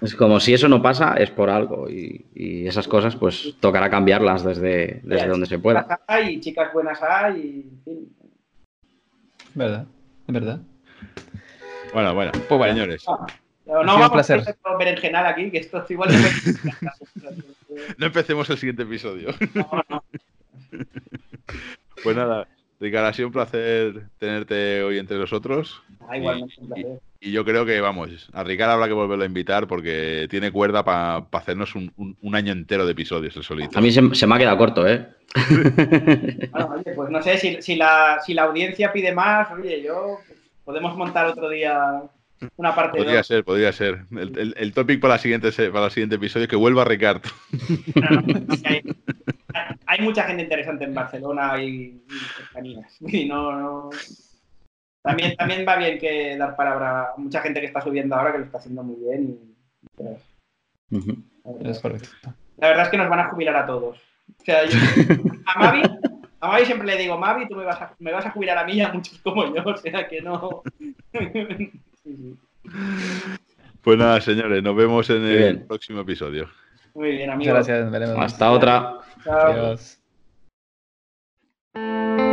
Es como si eso no pasa, es por algo y, y esas cosas pues tocará cambiarlas desde, desde donde se pueda. hay y chicas buenas hay y, en fin. ¿Verdad? ¿Es verdad? Bueno, bueno, Pues bueno. señores. No, no sido un vamos placer. a hacer berenjenal aquí, que esto es igual. <laughs> No empecemos el siguiente episodio. No, no. Pues nada, Ricardo, ha sido un placer tenerte hoy entre nosotros. Ah, igualmente, un placer. Y yo creo que, vamos, a Ricardo habrá que volverlo a invitar porque tiene cuerda para hacernos un, un- un año entero de episodios el solito. A mí se, se me ha quedado corto, ¿eh? Bueno, oye, pues no sé, si, si, la, si la audiencia pide más, oye, yo pues, podemos montar otro día una parte Podría dos. ser, podría ser. El, el, el topic para, la siguiente, para el siguiente episodio que vuelva Ricardo. No, no, no, que hay, hay mucha gente interesante en Barcelona y, y cercanías. Y no, no- También, también va bien que dar palabra a mucha gente que está subiendo ahora, que lo está haciendo muy bien. Y, pues, Ujú. Es correcto. la verdad es que nos van a jubilar a todos. O sea, yo- a Mavi, a Mavi siempre le digo, Mavi, tú me vas, a, me vas a jubilar a mí y a muchos como yo, o sea que no. Sí, sí. Pues nada, señores, nos vemos en Muy el bien. próximo episodio. Muy bien, Muchas amigos. gracias. nos veremos. Hasta otra. Chao. Adiós.